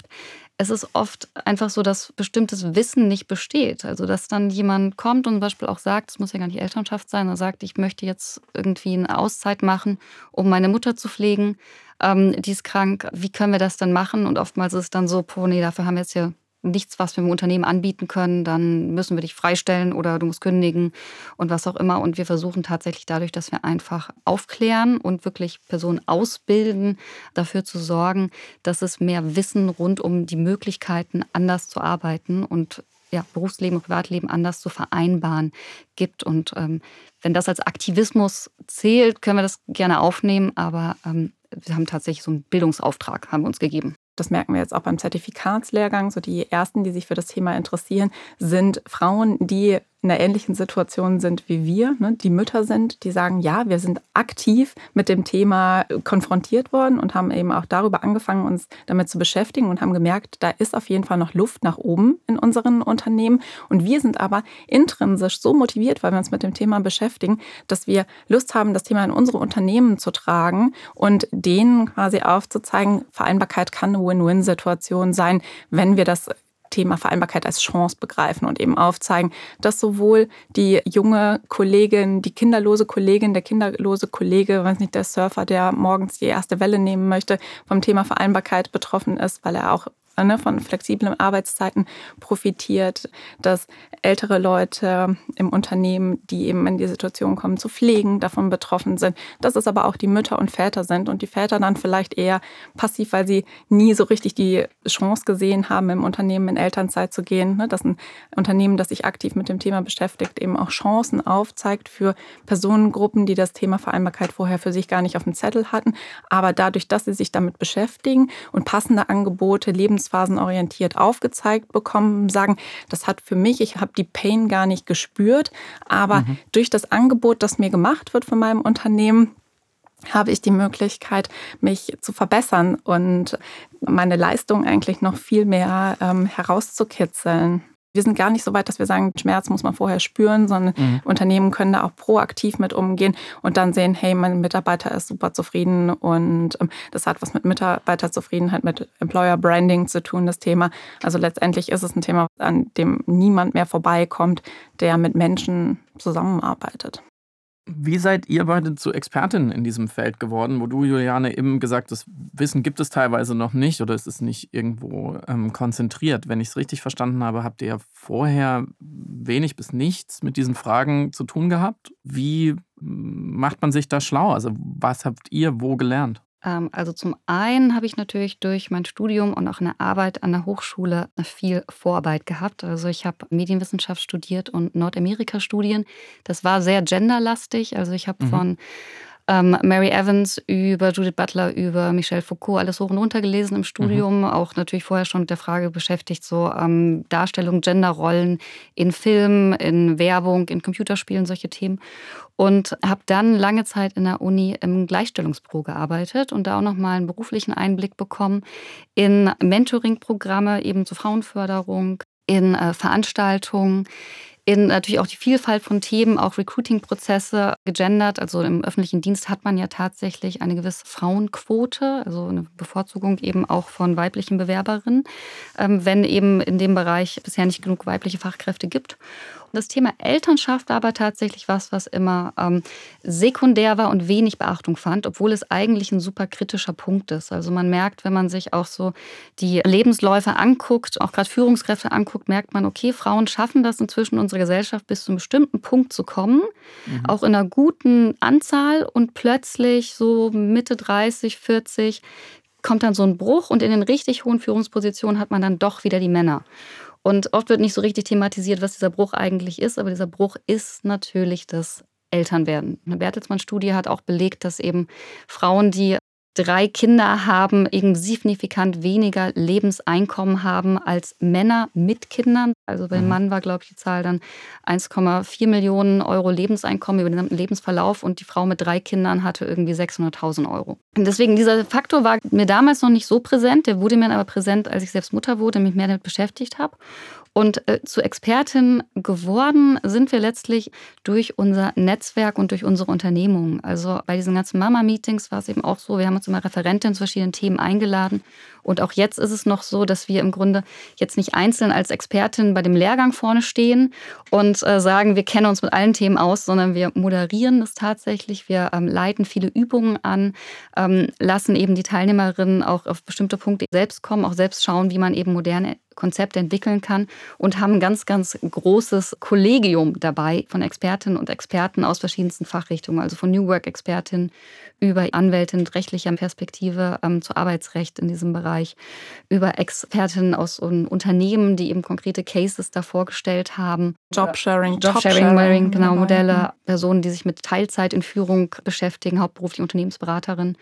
Speaker 1: Es ist oft einfach so, dass bestimmtes Wissen nicht besteht. Also, dass dann jemand kommt und zum Beispiel auch sagt, es muss ja gar nicht Elternschaft sein, er sagt, ich möchte jetzt irgendwie eine Auszeit machen, um meine Mutter zu pflegen ähm, die ist krank, wie können wir das dann machen? Und oftmals ist es dann so, oh nee, dafür haben wir jetzt hier nichts, was wir im Unternehmen anbieten können, dann müssen wir dich freistellen oder du musst kündigen und was auch immer. Und wir versuchen tatsächlich dadurch, dass wir einfach aufklären und wirklich Personen ausbilden, dafür zu sorgen, dass es mehr Wissen rund um die Möglichkeiten, anders zu arbeiten und ja, Berufsleben und Privatleben anders zu vereinbaren gibt. Und ähm, wenn das als Aktivismus zählt, können wir das gerne aufnehmen, aber ähm, wir haben tatsächlich so einen Bildungsauftrag, haben wir uns gegeben.
Speaker 3: Das merken wir jetzt auch beim Zertifikatslehrgang. So die ersten, die sich für das Thema interessieren, sind Frauen, die in einer ähnlichen Situation sind wie wir, ne, die Mütter sind, die sagen, ja, wir sind aktiv mit dem Thema konfrontiert worden und haben eben auch darüber angefangen, uns damit zu beschäftigen und haben gemerkt, da ist auf jeden Fall noch Luft nach oben in unseren Unternehmen. Und wir sind aber intrinsisch so motiviert, weil wir uns mit dem Thema beschäftigen, dass wir Lust haben, das Thema in unsere Unternehmen zu tragen und denen quasi aufzuzeigen, Vereinbarkeit kann eine Win-Win-Situation sein, wenn wir das Thema Vereinbarkeit als Chance begreifen und eben aufzeigen, dass sowohl die junge Kollegin, die kinderlose Kollegin, der kinderlose Kollege, weiß nicht, der Surfer, der morgens die erste Welle nehmen möchte, vom Thema Vereinbarkeit betroffen ist, weil er auch ne, von flexiblen Arbeitszeiten profitiert, dass ältere Leute im Unternehmen, die eben in die Situation kommen, zu pflegen, davon betroffen sind, dass es aber auch die Mütter und Väter sind und die Väter dann vielleicht eher passiv, weil sie nie so richtig die Chance gesehen haben, im Unternehmen in Elternzeit zu gehen, ne, dass ein Unternehmen, das sich aktiv mit dem Thema beschäftigt, eben auch Chancen aufzeigt für Personengruppen, die das Thema Vereinbarkeit vorher für sich gar nicht auf dem Zettel hatten, aber dadurch, dass sie sich damit beschäftigen und passende Angebote, Lebens lebensphasenorientiert aufgezeigt bekommen, sagen, das hat für mich, ich habe die Pain gar nicht gespürt, aber mhm. durch das Angebot, das mir gemacht wird von meinem Unternehmen, habe ich die Möglichkeit, mich zu verbessern und meine Leistung eigentlich noch viel mehr ähm, herauszukitzeln wir sind gar nicht so weit, dass wir sagen, Schmerz muss man vorher spüren, sondern mhm. Unternehmen können da auch proaktiv mit umgehen und dann sehen, hey, mein Mitarbeiter ist super zufrieden und ähm, das hat was mit Mitarbeiterzufriedenheit, mit Employer Branding zu tun, das Thema. Also letztendlich ist es ein Thema, an dem niemand mehr vorbeikommt, der mit Menschen zusammenarbeitet.
Speaker 2: Wie seid ihr beide zu Expertinnen in diesem Feld geworden, wo du, Juliane, eben gesagt hast, Wissen gibt es teilweise noch nicht oder es ist nicht irgendwo ähm, konzentriert. Wenn ich es richtig verstanden habe, habt ihr ja vorher wenig bis nichts mit diesen Fragen zu tun gehabt. Wie macht man sich da schlau? Also was habt ihr wo gelernt?
Speaker 1: Ähm, also zum einen habe ich natürlich durch mein Studium und auch eine Arbeit an der Hochschule viel Vorarbeit gehabt. Also ich habe Medienwissenschaft studiert und Nordamerika-Studien. Das war sehr genderlastig. Also ich habe mhm. von ähm, Mary Evans über Judith Butler, über Michel Foucault, alles hoch und runter gelesen im Studium. Mhm. Auch natürlich vorher schon mit der Frage beschäftigt, so ähm, Darstellung, Genderrollen in Filmen, in Werbung, in Computerspielen, solche Themen. Und habe dann lange Zeit in der Uni im Gleichstellungspro gearbeitet und da auch nochmal einen beruflichen Einblick bekommen in Mentoring-Programme, eben zur Frauenförderung, in äh, Veranstaltungen, in natürlich auch die Vielfalt von Themen, auch Recruiting-Prozesse gegendert. Also im öffentlichen Dienst hat man ja tatsächlich eine gewisse Frauenquote, also eine Bevorzugung eben auch von weiblichen Bewerberinnen, ähm, wenn eben in dem Bereich bisher nicht genug weibliche Fachkräfte gibt. Das Thema Elternschaft war aber tatsächlich was, was immer ähm, sekundär war und wenig Beachtung fand, obwohl es eigentlich ein super kritischer Punkt ist. Also man merkt, wenn man sich auch so die Lebensläufe anguckt, auch gerade Führungskräfte anguckt, merkt man, okay, Frauen schaffen das inzwischen in unserer Gesellschaft bis zu einem bestimmten Punkt zu kommen, mhm. auch in einer guten Anzahl und plötzlich so Mitte 30, 40 kommt dann so ein Bruch und in den richtig hohen Führungspositionen hat man dann doch wieder die Männer. Und oft wird nicht so richtig thematisiert, was dieser Bruch eigentlich ist, aber dieser Bruch ist natürlich das Elternwerden. Eine Bertelsmann-Studie hat auch belegt, dass eben Frauen, die drei Kinder haben, eben signifikant weniger Lebenseinkommen haben als Männer mit Kindern. Also beim mhm. Mann war, glaube ich, die Zahl dann 1,4 Millionen Euro Lebenseinkommen über den gesamten Lebensverlauf und die Frau mit drei Kindern hatte irgendwie 600.000 Euro. Und deswegen, dieser Faktor war mir damals noch nicht so präsent, der wurde mir aber präsent, als ich selbst Mutter wurde, mich mehr damit beschäftigt habe. Und äh, zu Expertin geworden sind wir letztlich durch unser Netzwerk und durch unsere Unternehmung. Also bei diesen ganzen Mama-Meetings war es eben auch so, wir haben uns immer Referentinnen zu verschiedenen Themen eingeladen. Und auch jetzt ist es noch so, dass wir im Grunde jetzt nicht einzeln als Expertin bei dem Lehrgang vorne stehen und äh, sagen, wir kennen uns mit allen Themen aus, sondern wir moderieren es tatsächlich. Wir ähm, leiten viele Übungen an, ähm, lassen eben die Teilnehmerinnen auch auf bestimmte Punkte selbst kommen, auch selbst schauen, wie man eben moderne Konzept entwickeln kann und haben ein ganz, ganz großes Kollegium dabei von Expertinnen und Experten aus verschiedensten Fachrichtungen, also von New Work-Expertinnen über Anwältin mit rechtlicher Perspektive ähm, zu Arbeitsrecht in diesem Bereich, über Expertinnen aus Unternehmen, die eben konkrete Cases da vorgestellt haben.
Speaker 3: Jobsharing,
Speaker 1: Jobsharing, genau, Modelle, Personen, die sich mit Teilzeit in Führung beschäftigen, hauptberufliche Unternehmensberaterinnen.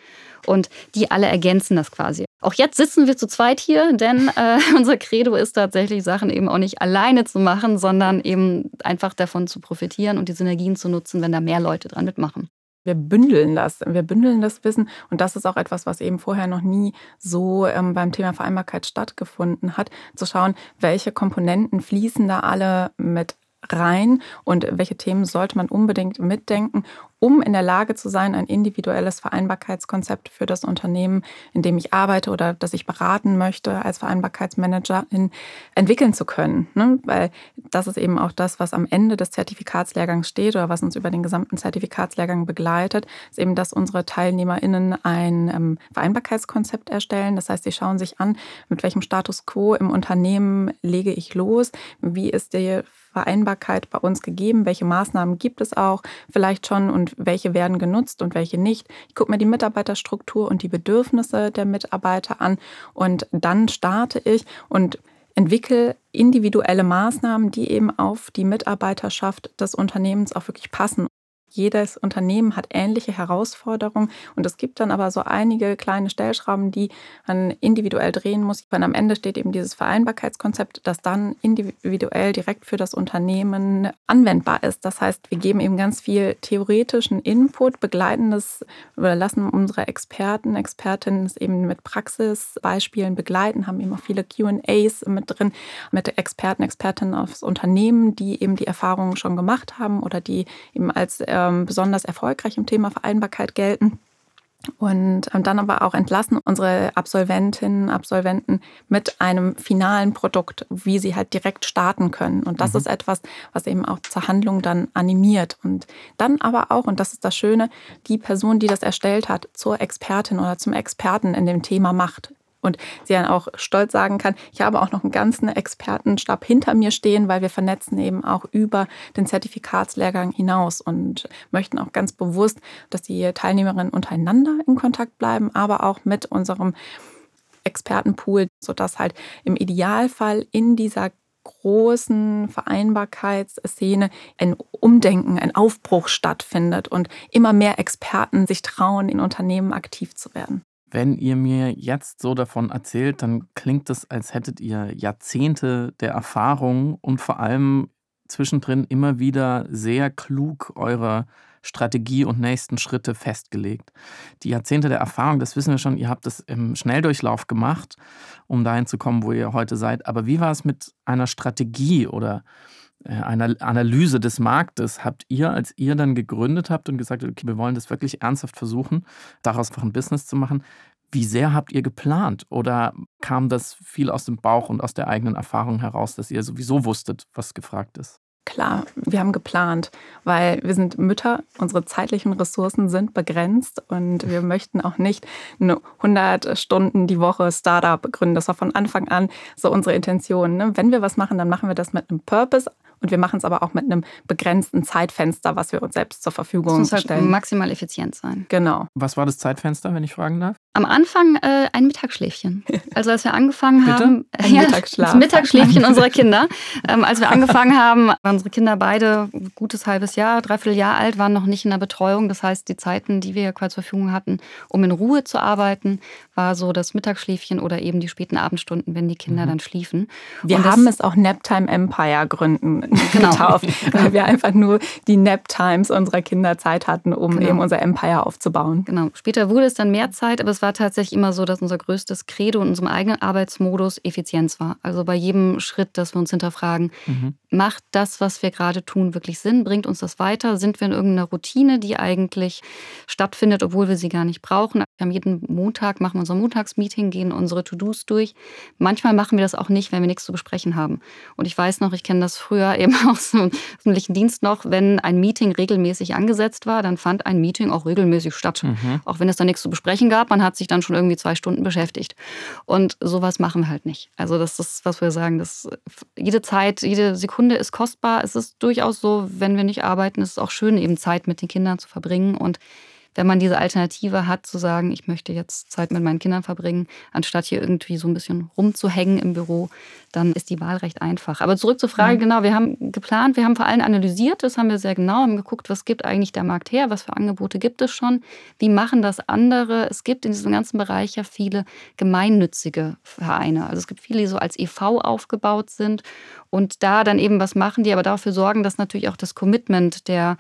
Speaker 1: Und die alle ergänzen das quasi. Auch jetzt sitzen wir zu zweit hier, denn äh, (laughs) unser Credo ist tatsächlich, Sachen eben auch nicht alleine zu machen, sondern eben einfach davon zu profitieren und die Synergien zu nutzen, wenn da mehr Leute dran mitmachen.
Speaker 3: Wir bündeln das, wir bündeln das Wissen. Und das ist auch etwas, was eben vorher noch nie so ähm, beim Thema Vereinbarkeit stattgefunden hat, zu schauen, welche Komponenten fließen da alle mit rein und welche Themen sollte man unbedingt mitdenken, um in der Lage zu sein, ein individuelles Vereinbarkeitskonzept für das Unternehmen, in dem ich arbeite oder das ich beraten möchte als Vereinbarkeitsmanagerin, entwickeln zu können. Ne? Weil das ist eben auch das, was am Ende des Zertifikatslehrgangs steht oder was uns über den gesamten Zertifikatslehrgang begleitet, ist eben, dass unsere TeilnehmerInnen ein ähm, Vereinbarkeitskonzept erstellen. Das heißt, sie schauen sich an, mit welchem Status quo im Unternehmen lege ich los, wie ist die Vereinbarkeit bei uns gegeben? Welche Maßnahmen gibt es auch vielleicht schon und welche werden genutzt und welche nicht? Ich gucke mir die Mitarbeiterstruktur und die Bedürfnisse der Mitarbeiter an und dann starte ich und entwickle individuelle Maßnahmen, die eben auf die Mitarbeiterschaft des Unternehmens auch wirklich passen jedes Unternehmen hat ähnliche Herausforderungen und es gibt dann aber so einige kleine Stellschrauben, die man individuell drehen muss. Und am Ende steht eben dieses Vereinbarkeitskonzept, das dann individuell direkt für das Unternehmen anwendbar ist. Das heißt, wir geben eben ganz viel theoretischen Input, begleiten das oder lassen unsere Experten, Expertinnen es eben mit Praxisbeispielen begleiten, haben eben auch viele QAs mit drin, mit Experten, Expertinnen aufs Unternehmen, die eben die Erfahrungen schon gemacht haben oder die eben als äh, ähm, besonders erfolgreich im Thema Vereinbarkeit gelten. Und ähm, dann aber auch entlassen unsere Absolventinnen, Absolventen mit einem finalen Produkt, wie sie halt direkt starten können. Und das mhm. ist etwas, was eben auch zur Handlung dann animiert. Und dann aber auch, und das ist das Schöne, die Person, die das erstellt hat, zur Expertin oder zum Experten in dem Thema macht Und sie dann auch stolz sagen kann, ich habe auch noch einen ganzen Expertenstab hinter mir stehen, weil wir vernetzen eben auch über den Zertifikatslehrgang hinaus und möchten auch ganz bewusst, dass die Teilnehmerinnen untereinander in Kontakt bleiben, aber auch mit unserem Expertenpool, sodass halt im Idealfall in dieser großen Vereinbarkeitsszene ein Umdenken, ein Aufbruch stattfindet und immer mehr Experten sich trauen, in Unternehmen aktiv zu werden.
Speaker 2: Wenn ihr mir jetzt so davon erzählt, dann klingt es, als hättet ihr Jahrzehnte der Erfahrung und vor allem zwischendrin immer wieder sehr klug eure Strategie und nächsten Schritte festgelegt. Die Jahrzehnte der Erfahrung, das wissen wir schon, ihr habt es im Schnelldurchlauf gemacht, um dahin zu kommen, wo ihr heute seid. Aber wie war es mit einer Strategie oder einer Analyse des Marktes habt ihr, als ihr dann gegründet habt und gesagt habt, okay, wir wollen das wirklich ernsthaft versuchen, daraus einfach ein Business zu machen, wie sehr habt ihr geplant? Oder kam das viel aus dem Bauch und aus der eigenen Erfahrung heraus, dass ihr sowieso wusstet, was gefragt ist?
Speaker 3: Klar, wir haben geplant, weil wir sind Mütter, unsere zeitlichen Ressourcen sind begrenzt und wir möchten auch nicht eine 100 Stunden die Woche Startup gründen. Das war von Anfang an so unsere Intention. Ne? Wenn wir was machen, dann machen wir das mit einem Purpose, und wir machen es aber auch mit einem begrenzten Zeitfenster, was wir uns selbst zur Verfügung
Speaker 1: das muss
Speaker 3: stellen.
Speaker 1: Halt maximal effizient sein.
Speaker 3: Genau.
Speaker 2: Was war das Zeitfenster, wenn ich fragen darf?
Speaker 1: Am Anfang äh, ein Mittagsschläfchen. (laughs) Also als wir angefangen haben,
Speaker 3: ein (laughs)
Speaker 1: ja,
Speaker 3: Mittagsschlaf.
Speaker 1: das Mittagsschläfchen unserer Kinder. Ähm, als wir (laughs) angefangen haben, waren unsere Kinder beide ein gutes halbes Jahr, dreiviertel Jahr alt, waren noch nicht in der Betreuung. Das heißt, die Zeiten, die wir quasi zur Verfügung hatten, um in Ruhe zu arbeiten, war so das Mittagsschläfchen oder eben die späten Abendstunden, wenn die Kinder mhm. dann schliefen.
Speaker 3: Wir Und haben es auch Naptime Empire gründen genau. getauft, weil wir einfach nur die Nap-Times unserer Kinder Zeit hatten, um genau. eben unser Empire aufzubauen.
Speaker 1: Genau. Später wurde es dann mehr Zeit, aber es war tatsächlich immer so, dass unser größtes Credo in unserem eigenen Arbeitsmodus Effizienz war. Also bei jedem Schritt, dass wir uns hinterfragen, mhm. Macht das, was wir gerade tun, wirklich Sinn? Bringt uns das weiter? Sind wir in irgendeiner Routine, die eigentlich stattfindet, obwohl wir sie gar nicht brauchen? Wir haben jeden Montag, machen wir unser Montagsmeeting, gehen unsere To-Dos durch. Manchmal machen wir das auch nicht, wenn wir nichts zu besprechen haben. Und ich weiß noch, ich kenne das früher (laughs) eben aus dem öffentlichen Dienst noch, wenn ein Meeting regelmäßig angesetzt war, dann fand ein Meeting auch regelmäßig statt. Mhm. Auch wenn es da nichts zu besprechen gab, man hat sich dann schon irgendwie zwei Stunden beschäftigt. Und sowas machen wir halt nicht. Also das ist, was wir sagen, dass jede Zeit, jede Sekunde ist kostbar. Es ist durchaus so, wenn wir nicht arbeiten, ist es auch schön, eben Zeit mit den Kindern zu verbringen und wenn man diese Alternative hat, zu sagen, ich möchte jetzt Zeit mit meinen Kindern verbringen, anstatt hier irgendwie so ein bisschen rumzuhängen im Büro, dann ist die Wahl recht einfach. Aber zurück zur Frage, mhm. genau, wir haben geplant, wir haben vor allem analysiert, das haben wir sehr genau, haben geguckt, was gibt eigentlich der Markt her, was für Angebote gibt es schon, wie machen das andere. Es gibt in diesem ganzen Bereich ja viele gemeinnützige Vereine. Also es gibt viele, die so als EV aufgebaut sind und da dann eben was machen, die aber dafür sorgen, dass natürlich auch das Commitment der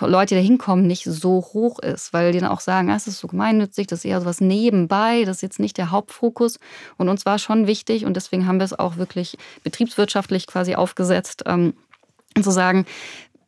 Speaker 1: Leute, die da hinkommen, nicht so hoch ist, weil die dann auch sagen, ah, es ist so gemeinnützig, das ist eher so was nebenbei, das ist jetzt nicht der Hauptfokus. Und uns war schon wichtig und deswegen haben wir es auch wirklich betriebswirtschaftlich quasi aufgesetzt, ähm, zu sagen,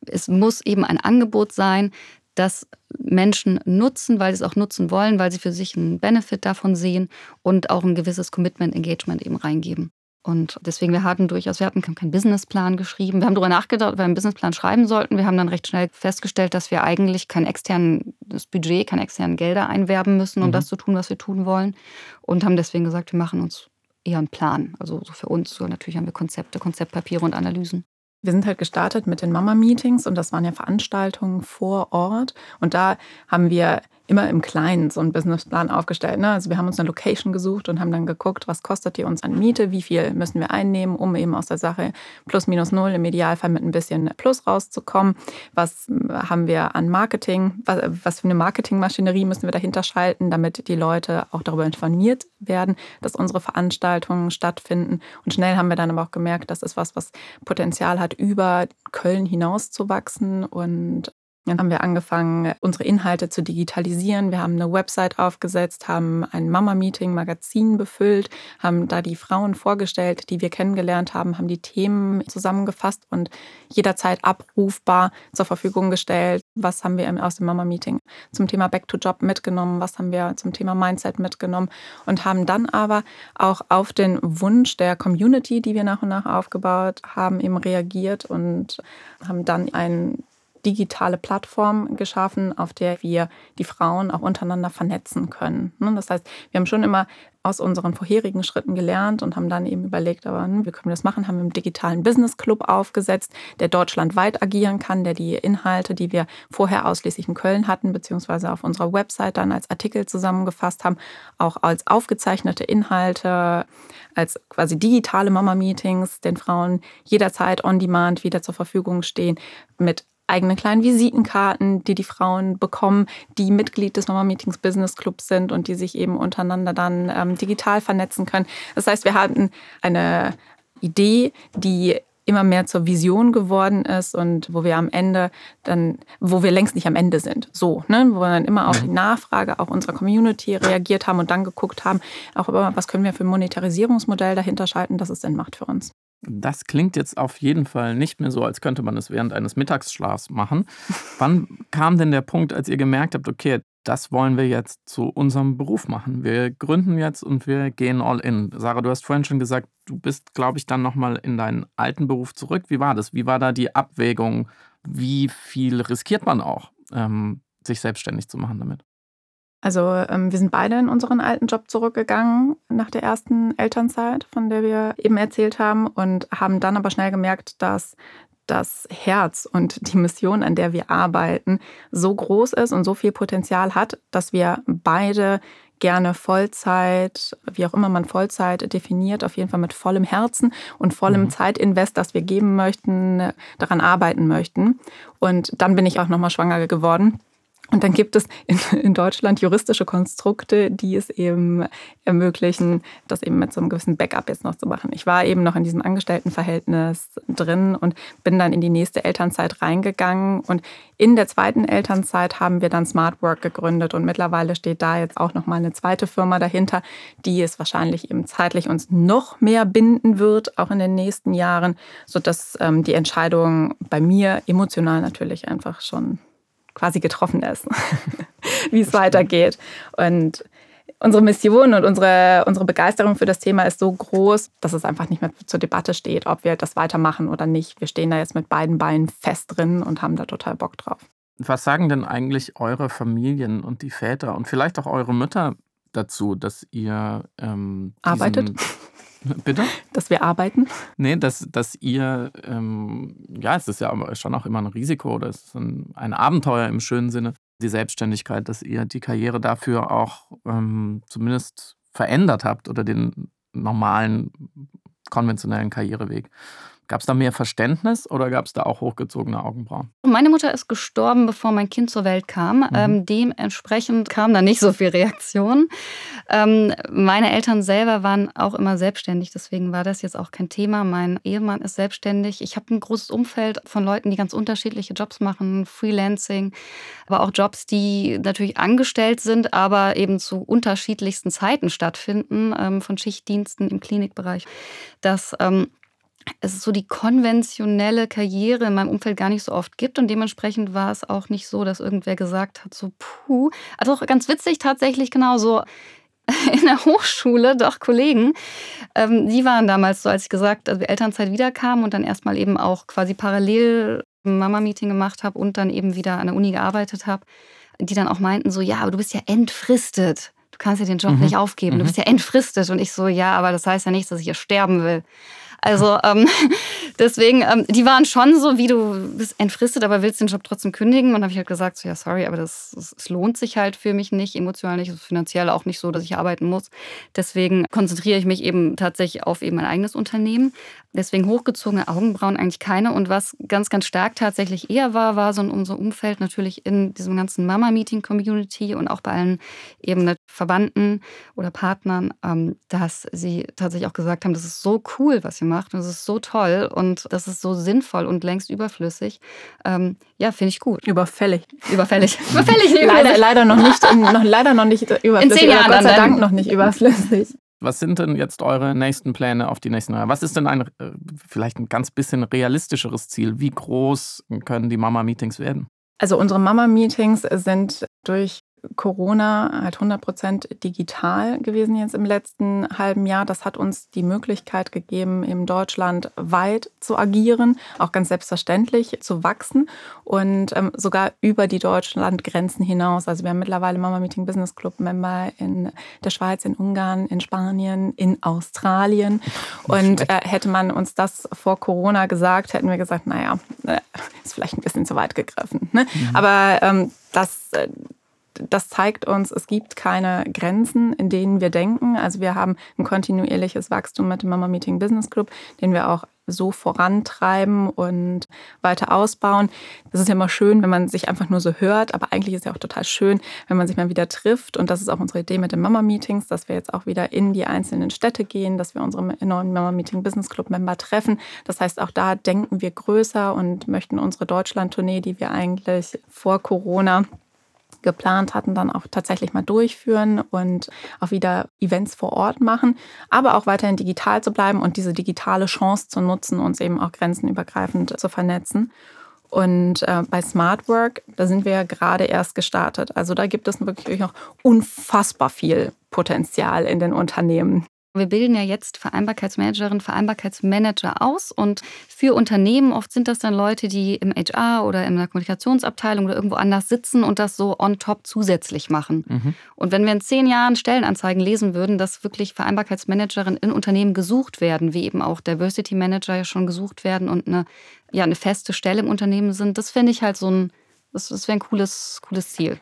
Speaker 1: es muss eben ein Angebot sein, das Menschen nutzen, weil sie es auch nutzen wollen, weil sie für sich einen Benefit davon sehen und auch ein gewisses Commitment, Engagement eben reingeben. Und deswegen, wir hatten durchaus, wir hatten keinen Businessplan geschrieben. Wir haben darüber nachgedacht, ob wir einen Businessplan schreiben sollten. Wir haben dann recht schnell festgestellt, dass wir eigentlich kein externes Budget, keine externen Gelder einwerben müssen, um mhm. das zu tun, was wir tun wollen. Und haben deswegen gesagt, wir machen uns eher einen Plan. Also so für uns, so natürlich haben wir Konzepte, Konzeptpapiere und Analysen.
Speaker 3: Wir sind halt gestartet mit den Mama-Meetings und das waren ja Veranstaltungen vor Ort. Und da haben wir immer im Kleinen so einen Businessplan aufgestellt. Ne? Also wir haben uns eine Location gesucht und haben dann geguckt, was kostet die uns an Miete, wie viel müssen wir einnehmen, um eben aus der Sache plus minus null im Idealfall mit ein bisschen Plus rauszukommen. Was haben wir an Marketing, was, was für eine Marketingmaschinerie müssen wir dahinter schalten, damit die Leute auch darüber informiert werden, dass unsere Veranstaltungen stattfinden. Und schnell haben wir dann aber auch gemerkt, das ist was, was Potenzial hat, über Köln hinaus zu wachsen und dann haben wir angefangen, unsere Inhalte zu digitalisieren. Wir haben eine Website aufgesetzt, haben ein Mama-Meeting-Magazin befüllt, haben da die Frauen vorgestellt, die wir kennengelernt haben, haben die Themen zusammengefasst und jederzeit abrufbar zur Verfügung gestellt. Was haben wir aus dem Mama-Meeting zum Thema Back to Job mitgenommen? Was haben wir zum Thema Mindset mitgenommen? Und haben dann aber auch auf den Wunsch der Community, die wir nach und nach aufgebaut haben, eben reagiert und haben dann ein digitale Plattform geschaffen, auf der wir die Frauen auch untereinander vernetzen können. Ne, das heißt, wir haben schon immer aus unseren vorherigen Schritten gelernt und haben dann eben überlegt, aber hm, wie können wir das machen? Haben wir einen digitalen Business Club aufgesetzt, der deutschlandweit agieren kann, der die Inhalte, die wir vorher ausschließlich in Köln hatten, beziehungsweise auf unserer Website dann als Artikel zusammengefasst haben, auch als aufgezeichnete Inhalte, als quasi digitale Mama-Meetings den Frauen jederzeit on demand wieder zur Verfügung stehen mit eigene kleinen Visitenkarten, die die Frauen bekommen, die Mitglied des Mama Meetings Business Clubs sind und die sich eben untereinander dann ähm, digital vernetzen können. Das heißt, wir hatten eine Idee, die immer mehr zur Vision geworden ist und wo wir am Ende dann, wo wir längst nicht am Ende sind. So, ne? wo wir dann immer auf die Nachfrage auch unserer Community reagiert haben und dann geguckt haben, auch über was können wir für ein Monetarisierungsmodell dahinter schalten, dass es Sinn macht für uns.
Speaker 2: Das klingt jetzt auf jeden Fall nicht mehr so, als könnte man es während eines Mittagsschlafs machen. (laughs) Wann kam denn der Punkt, als ihr gemerkt habt, okay, das wollen wir jetzt zu unserem Beruf machen. Wir gründen jetzt und wir gehen all in. Sarah, du hast vorhin schon gesagt, du bist, glaube ich, dann nochmal in deinen alten Beruf zurück. Wie war das? Wie war da die Abwägung? Wie viel riskiert man auch, ähm, sich selbstständig zu machen damit?
Speaker 3: Also ähm, wir sind beide in unseren alten Job zurückgegangen nach der ersten Elternzeit, von der wir eben erzählt haben, und haben dann aber schnell gemerkt, dass das Herz und die Mission, an der wir arbeiten, so groß ist und so viel Potenzial hat, dass wir beide gerne Vollzeit, wie auch immer man Vollzeit definiert, auf jeden Fall mit vollem Herzen und vollem mhm. Zeitinvest, das wir geben möchten, daran arbeiten möchten. Und dann bin ich auch nochmal schwanger geworden und dann gibt es in, in, Deutschland juristische Konstrukte, die es eben ermöglichen, das eben mit so einem gewissen Backup jetzt noch zu machen. Ich war eben noch in diesem Angestelltenverhältnis drin und bin dann in die nächste Elternzeit reingegangen. Und in der zweiten Elternzeit haben wir dann Smart Work gegründet. Und mittlerweile steht da jetzt auch noch mal eine zweite Firma dahinter, die es wahrscheinlich eben zeitlich uns noch mehr binden wird, auch in den nächsten Jahren, sodass ähm, die Entscheidung bei mir emotional natürlich einfach schon quasi getroffen ist, (laughs) wie es weitergeht. Und unsere Mission und unsere, unsere Begeisterung für das Thema ist so groß, dass es einfach nicht mehr zur Debatte steht, ob wir das weitermachen oder nicht. Wir stehen da jetzt mit beiden Beinen fest drin und haben da total Bock drauf.
Speaker 2: Was sagen denn eigentlich eure Familien und die Väter und vielleicht auch eure Mütter dazu, dass ihr ähm,
Speaker 3: arbeitet?
Speaker 2: Bitte?
Speaker 3: Dass wir arbeiten?
Speaker 2: Nee, dass, dass ihr, ähm, ja, es ist ja schon auch immer ein Risiko oder es ist ein, ein Abenteuer im schönen Sinne, die Selbstständigkeit, dass ihr die Karriere dafür auch ähm, zumindest verändert habt oder den normalen, konventionellen Karriereweg. Gab es da mehr Verständnis oder gab es da auch hochgezogene Augenbrauen?
Speaker 1: Meine Mutter ist gestorben, bevor mein Kind zur Welt kam. Mhm. Ähm, dementsprechend kam da nicht so viel Reaktion. Ähm, meine Eltern selber waren auch immer selbstständig, deswegen war das jetzt auch kein Thema. Mein Ehemann ist selbstständig. Ich habe ein großes Umfeld von Leuten, die ganz unterschiedliche Jobs machen, Freelancing, aber auch Jobs, die natürlich angestellt sind, aber eben zu unterschiedlichsten Zeiten stattfinden, ähm, von Schichtdiensten im Klinikbereich. Das ähm, es so die konventionelle Karriere in meinem Umfeld gar nicht so oft gibt. Und dementsprechend war es auch nicht so, dass irgendwer gesagt hat, so puh. Also auch ganz witzig tatsächlich genauso (laughs) in der Hochschule, doch Kollegen, ähm, die waren damals so, als ich gesagt, also Elternzeit wiederkam und dann erstmal eben auch quasi parallel Mama-Meeting gemacht habe und dann eben wieder an der Uni gearbeitet habe, die dann auch meinten so, ja, aber du bist ja entfristet. Du kannst ja den Job mhm. nicht aufgeben. Du mhm. bist ja entfristet. Und ich so, ja, aber das heißt ja nicht, dass ich hier sterben will. Also ähm, (laughs) deswegen, ähm, die waren schon so, wie du bist entfristet, aber willst den Job trotzdem kündigen. Und habe ich halt gesagt, so, ja, sorry, aber das, das, das, lohnt sich halt für mich nicht, emotional nicht, finanziell auch nicht so, dass ich arbeiten muss. Deswegen konzentriere ich mich eben tatsächlich auf eben mein eigenes Unternehmen. Deswegen hochgezogene Augenbrauen eigentlich keine. Und was ganz, ganz stark tatsächlich eher war, war so in unserem Umfeld natürlich in diesem ganzen Mama-Meeting-Community und auch bei allen eben Verwandten oder Partnern, ähm, dass sie tatsächlich auch gesagt haben, das ist so cool, was ihr macht und das ist so toll und das ist so sinnvoll und längst überflüssig. Ähm, ja, finde ich gut.
Speaker 3: Überfällig.
Speaker 1: Überfällig. (laughs)
Speaker 3: Überfällig. leider, leider noch nicht, noch, leider noch nicht überflüssig. (laughs) In zehn Jahren Gott sei Dank noch nicht überflüssig.
Speaker 2: Was sind denn jetzt eure nächsten Pläne auf die nächsten Jahre? Was ist denn ein äh, vielleicht ein ganz bisschen realistischeres Ziel? Wie groß können die Mama-Meetings werden?
Speaker 3: Also unsere Mama-Meetings sind durch Corona halt 100 Prozent digital gewesen jetzt im letzten halben Jahr. Das hat uns die Möglichkeit gegeben, im Deutschland weit zu agieren, auch ganz selbstverständlich zu wachsen und ähm, sogar über die Deutschlandgrenzen hinaus. Also wir haben mittlerweile Mama Meeting Business Club Member in der Schweiz, in Ungarn, in Spanien, in Australien. Und äh, hätte man uns das vor Corona gesagt, hätten wir gesagt, naja, äh, ist vielleicht ein bisschen zu weit gegriffen. Ne? Mhm. Aber ähm, das äh, das zeigt uns, es gibt keine Grenzen, in denen wir denken. Also wir haben ein kontinuierliches Wachstum mit dem Mama Meeting Business Club, den wir auch so vorantreiben und weiter ausbauen. Das ist ja immer schön, wenn man sich einfach nur so hört, aber eigentlich ist es ja auch total schön, wenn man sich mal wieder trifft. Und das ist auch unsere Idee mit den Mama-Meetings, dass wir jetzt auch wieder in die einzelnen Städte gehen, dass wir unsere neuen Mama-Meeting Business Club-Member treffen. Das heißt, auch da denken wir größer und möchten unsere Deutschland-Tournee, die wir eigentlich vor Corona geplant hatten, dann auch tatsächlich mal durchführen und auch wieder Events vor Ort machen, aber auch weiterhin digital zu bleiben und diese digitale Chance zu nutzen, uns eben auch grenzenübergreifend zu vernetzen. Und äh, bei Smart Work, da sind wir ja gerade erst gestartet. Also da gibt es wirklich noch unfassbar viel Potenzial in den Unternehmen.
Speaker 1: Wir bilden ja jetzt Vereinbarkeitsmanagerinnen, Vereinbarkeitsmanager aus und für Unternehmen oft sind das dann Leute, die im HR oder in der Kommunikationsabteilung oder irgendwo anders sitzen und das so on top zusätzlich machen. Mhm. Und wenn wir in zehn Jahren Stellenanzeigen lesen würden, dass wirklich Vereinbarkeitsmanagerinnen in Unternehmen gesucht werden, wie eben auch Diversity Manager ja schon gesucht werden und eine, ja, eine feste Stelle im Unternehmen sind, das fände ich halt so ein, das, das wäre ein cooles, cooles Ziel.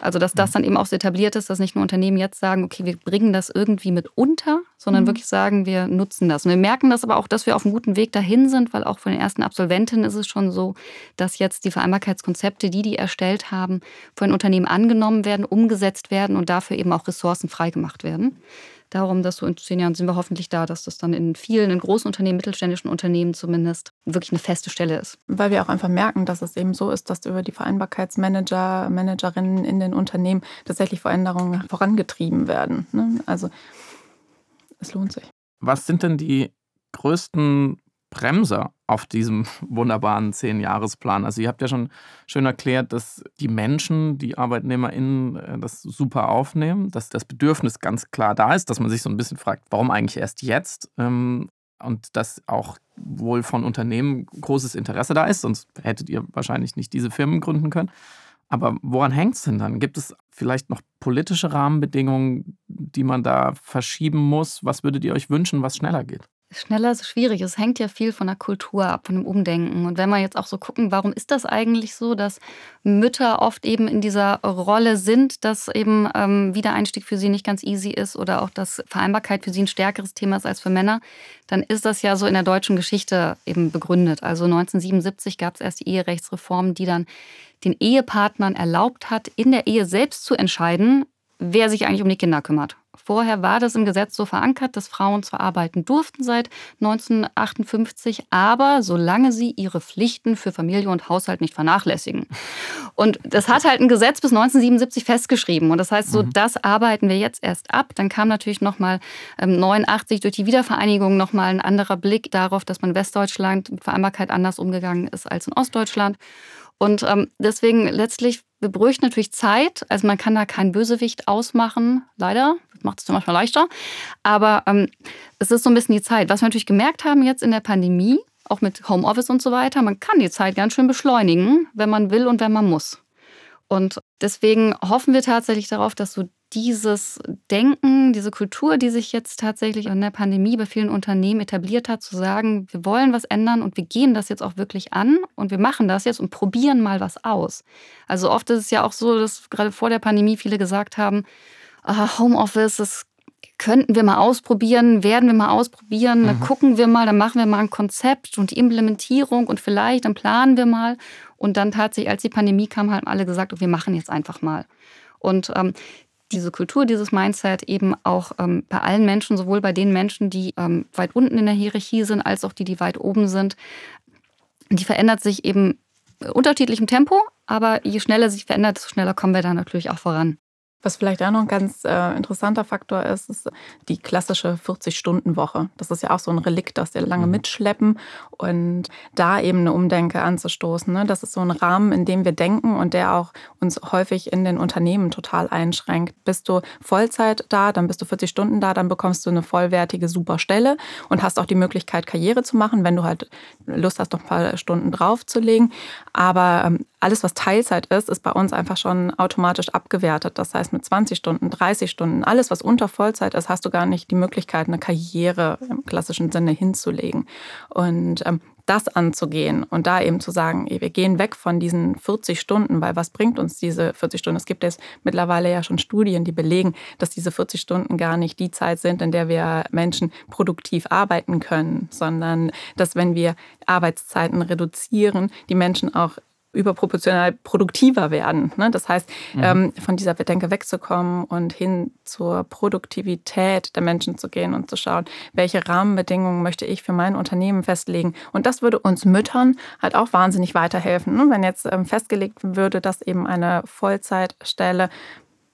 Speaker 1: Also, dass das mhm. dann eben auch so etabliert ist, dass nicht nur Unternehmen jetzt sagen, okay, wir bringen das irgendwie mit unter, sondern mhm. wirklich sagen, wir nutzen das. Und wir merken das aber auch, dass wir auf einem guten Weg dahin sind, weil auch von den ersten Absolventinnen ist es schon so, dass jetzt die Vereinbarkeitskonzepte, die die erstellt haben, von den Unternehmen angenommen werden, umgesetzt werden und dafür eben auch Ressourcen freigemacht werden darum, dass so in zehn Jahren sind wir hoffentlich da, dass das dann in vielen, in großen Unternehmen, mittelständischen Unternehmen zumindest wirklich eine feste Stelle ist.
Speaker 3: Weil wir auch einfach merken, dass es eben so ist, dass über die Vereinbarkeitsmanager, Managerinnen in den Unternehmen tatsächlich Veränderungen vorangetrieben werden. Ne? Also es lohnt sich.
Speaker 2: Was sind denn die größten Bremser auf diesem (laughs) wunderbaren Zehn-Jahres-Plan? Also ihr habt ja schon schön erklärt, dass die Menschen, die ArbeitnehmerInnen äh, das super aufnehmen, dass das Bedürfnis ganz klar da ist, dass man sich so ein bisschen fragt, warum eigentlich erst jetzt? Ähm, und dass auch wohl von Unternehmen großes Interesse da ist, sonst hättet ihr wahrscheinlich nicht diese Firmen gründen können. Aber woran hängt es denn dann? Gibt es vielleicht noch politische Rahmenbedingungen, die man da verschieben muss? Was würdet ihr euch wünschen, was schneller geht?
Speaker 1: Schneller ist schwierig. Es hängt ja viel von der Kultur ab, von dem Umdenken. Und wenn wir jetzt auch so gucken, warum ist das eigentlich so, dass Mütter oft eben in dieser Rolle sind, dass eben ähm, Wiedereinstieg für sie nicht ganz easy ist oder auch dass Vereinbarkeit für sie ein stärkeres Thema ist als für Männer, dann ist das ja so in der deutschen Geschichte eben begründet. Also 1977 gab es erst die Eherechtsreform, die dann den Ehepartnern erlaubt hat, in der Ehe selbst zu entscheiden, wer sich eigentlich um die Kinder kümmert. Vorher war das im Gesetz so verankert, dass Frauen zwar arbeiten durften seit 1958, aber solange sie ihre Pflichten für Familie und Haushalt nicht vernachlässigen. Und das hat halt ein Gesetz bis 1977 festgeschrieben. Und das heißt, so mhm. das arbeiten wir jetzt erst ab. Dann kam natürlich nochmal ähm, 89 durch die Wiedervereinigung nochmal ein anderer Blick darauf, dass man in Westdeutschland mit Vereinbarkeit anders umgegangen ist als in Ostdeutschland. Und ähm, deswegen letztlich, wir bräuchten natürlich Zeit. Also man kann da keinen Bösewicht ausmachen, leider. Das macht es manchmal leichter. Aber ähm, es ist so ein bisschen die Zeit. Was wir natürlich gemerkt haben jetzt in der Pandemie, auch mit Homeoffice und so weiter, man kann die Zeit ganz schön beschleunigen, wenn man will und wenn man muss. Und deswegen hoffen wir tatsächlich darauf, dass so dieses Denken, diese Kultur, die sich jetzt tatsächlich in der Pandemie bei vielen Unternehmen etabliert hat, zu sagen, wir wollen was ändern und wir gehen das jetzt auch wirklich an und wir machen das jetzt und probieren mal was aus. Also oft ist es ja auch so, dass gerade vor der Pandemie viele gesagt haben, ah, Homeoffice, das könnten wir mal ausprobieren, werden wir mal ausprobieren, mhm. dann gucken wir mal, dann machen wir mal ein Konzept und die Implementierung und vielleicht, dann planen wir mal. Und dann tatsächlich, als die Pandemie kam, haben alle gesagt, wir machen jetzt einfach mal. Und ähm, diese Kultur, dieses Mindset eben auch ähm, bei allen Menschen, sowohl bei den Menschen, die ähm, weit unten in der Hierarchie sind, als auch die, die weit oben sind, die verändert sich eben unterschiedlichem Tempo, aber je schneller sich verändert, desto schneller kommen wir da natürlich auch voran.
Speaker 3: Was vielleicht auch noch ein ganz äh, interessanter Faktor ist, ist die klassische 40-Stunden-Woche. Das ist ja auch so ein Relikt, das wir lange mhm. mitschleppen und da eben eine Umdenke anzustoßen. Ne? Das ist so ein Rahmen, in dem wir denken und der auch uns häufig in den Unternehmen total einschränkt. Bist du Vollzeit da, dann bist du 40 Stunden da, dann bekommst du eine vollwertige, super Stelle und hast auch die Möglichkeit, Karriere zu machen, wenn du halt Lust hast, noch ein paar Stunden draufzulegen. Aber ähm, alles, was Teilzeit ist, ist bei uns einfach schon automatisch abgewertet. Das heißt, mit 20 Stunden, 30 Stunden, alles, was unter Vollzeit ist, hast du gar nicht die Möglichkeit, eine Karriere im klassischen Sinne hinzulegen. Und ähm, das anzugehen und da eben zu sagen, wir gehen weg von diesen 40 Stunden, weil was bringt uns diese 40 Stunden? Es gibt jetzt mittlerweile ja schon Studien, die belegen, dass diese 40 Stunden gar nicht die Zeit sind, in der wir Menschen produktiv arbeiten können, sondern dass wenn wir Arbeitszeiten reduzieren, die Menschen auch überproportional produktiver werden. Ne? Das heißt, mhm. Ähm, von dieser Bedenke wegzukommen und hin zur Produktivität der Menschen zu gehen und zu schauen, welche Rahmenbedingungen möchte ich für mein Unternehmen festlegen. Und das würde uns Müttern halt auch wahnsinnig weiterhelfen. Ne? Wenn jetzt ähm, festgelegt würde, dass eben eine Vollzeitstelle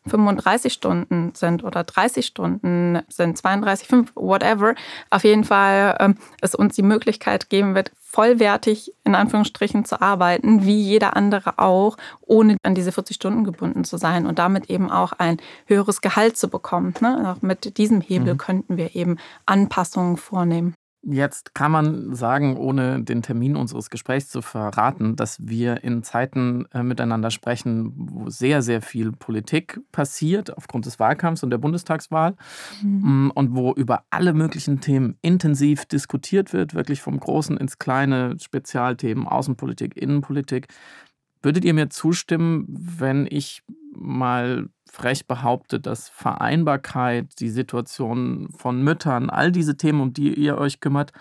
Speaker 3: 35 Stunden sind oder 30 Stunden sind, 32, 5, whatever, auf jeden Fall ähm, es uns die Möglichkeit geben wird, vollwertig in Anführungsstrichen zu arbeiten, wie jeder andere auch, ohne an diese 40 Stunden gebunden zu sein und damit eben auch ein höheres Gehalt zu bekommen. Ne? Auch mit diesem Hebel mhm. könnten wir eben Anpassungen vornehmen.
Speaker 2: Jetzt kann man sagen, ohne den Termin unseres Gesprächs zu verraten, dass wir in Zeiten äh, miteinander sprechen, wo sehr, sehr viel Politik passiert aufgrund des Wahlkampfs und der Bundestagswahl mhm. Mm, und wo über alle möglichen Themen intensiv diskutiert wird, wirklich vom Großen ins Kleine, Spezialthemen, Außenpolitik, Innenpolitik. Würdet ihr mir zustimmen, wenn ich mal frech behauptet, dass Vereinbarkeit, die Situation von Müttern, all diese Themen, um die ihr euch kümmert,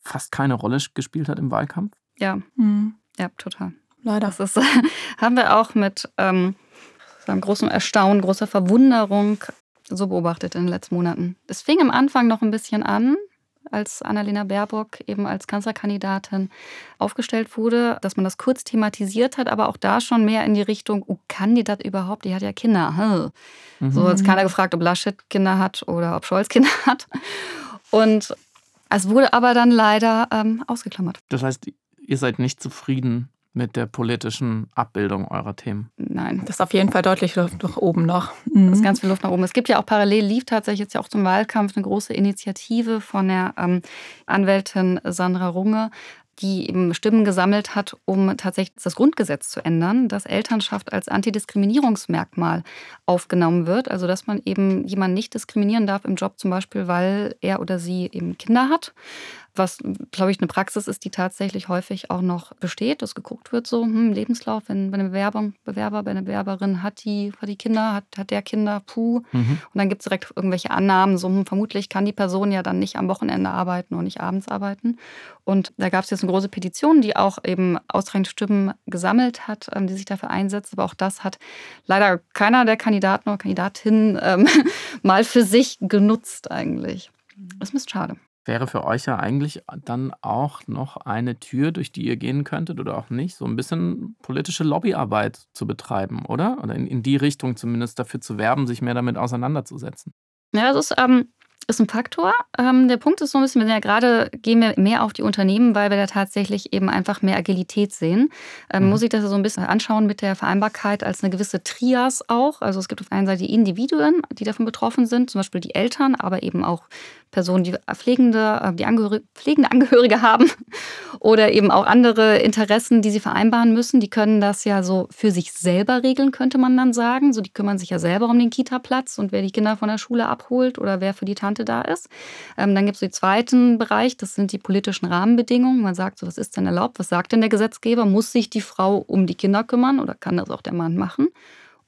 Speaker 2: fast keine Rolle gespielt hat im Wahlkampf?
Speaker 1: Ja, mhm. ja, total. Leider. Das ist, (laughs) haben wir auch mit ähm, einem großen Erstaunen, großer Verwunderung so beobachtet in den letzten Monaten. Es fing am Anfang noch ein bisschen an, als Annalena Baerbock eben als Kanzlerkandidatin aufgestellt wurde, dass man das kurz thematisiert hat, aber auch da schon mehr in die Richtung, oh, kann die das überhaupt? Die hat ja Kinder. Hm. Mhm. So hat keiner gefragt, ob Laschet Kinder hat oder ob Scholz Kinder (laughs) hat. Und es wurde aber dann leider ähm, ausgeklammert.
Speaker 2: Das heißt, ihr seid nicht zufrieden mit der politischen Abbildung eurer Themen?
Speaker 3: Nein, das ist auf jeden Fall deutlich Luft nach oben noch.
Speaker 1: Mhm. Das ist ganz viel Luft nach oben. Es gibt ja auch parallel, lief tatsächlich jetzt ja auch zum Wahlkampf eine große Initiative von der ähm, Anwältin Sandra Runge, die eben Stimmen gesammelt hat, um tatsächlich das Grundgesetz zu ändern, dass Elternschaft als Antidiskriminierungsmerkmal aufgenommen wird. Also dass man eben jemanden nicht diskriminieren darf im Job, zum Beispiel, weil er oder sie eben Kinder hat was, glaube ich, eine Praxis ist, die tatsächlich häufig auch noch besteht, dass geguckt wird, so hm, Lebenslauf, wenn bei einer Bewerbung, Bewerber, bei einer Bewerberin hat die, hat die Kinder, hat, hat der Kinder, puh. Mhm. Und dann gibt es direkt irgendwelche Annahmen, so hm, vermutlich kann die Person ja dann nicht am Wochenende arbeiten und nicht abends arbeiten. Und da gab es jetzt eine große Petition, die auch eben ausreichend Stimmen gesammelt hat, ähm, die sich dafür einsetzt. Aber auch das hat leider keiner der Kandidaten oder Kandidatinnen ähm, (laughs) mal für sich genutzt eigentlich. Das ist schade
Speaker 2: wäre für euch ja eigentlich dann auch noch eine Tür, durch die ihr gehen könntet oder auch nicht, so ein bisschen politische Lobbyarbeit zu betreiben, oder? Oder in, in die Richtung zumindest dafür zu werben, sich mehr damit auseinanderzusetzen.
Speaker 1: Ja, das ist ähm, ist ein Faktor. Ähm, der Punkt ist so ein bisschen, wir sind ja gerade, gehen wir mehr auf die Unternehmen, weil wir da tatsächlich eben einfach mehr Agilität sehen. Ähm, mhm. Muss ich das so ein bisschen anschauen mit der Vereinbarkeit als eine gewisse Trias auch. Also es gibt auf der einen Seite die Individuen, die davon betroffen sind, zum Beispiel die Eltern, aber eben auch Personen, die pflegende, äh, die Angehörige, pflegende Angehörige (laughs) haben oder eben auch andere Interessen, die sie vereinbaren müssen. Die können das ja so für sich selber regeln, könnte man dann sagen. So, die kümmern sich ja selber um den Kita-Platz und wer die Kinder von der Schule abholt oder wer für die Tante da ist. Ähm, dann gibt es den zweiten Bereich, das sind die politischen Rahmenbedingungen. Man sagt so, was ist denn erlaubt? Was sagt denn der Gesetzgeber? Muss sich die Frau um die Kinder kümmern oder kann das auch der Mann machen?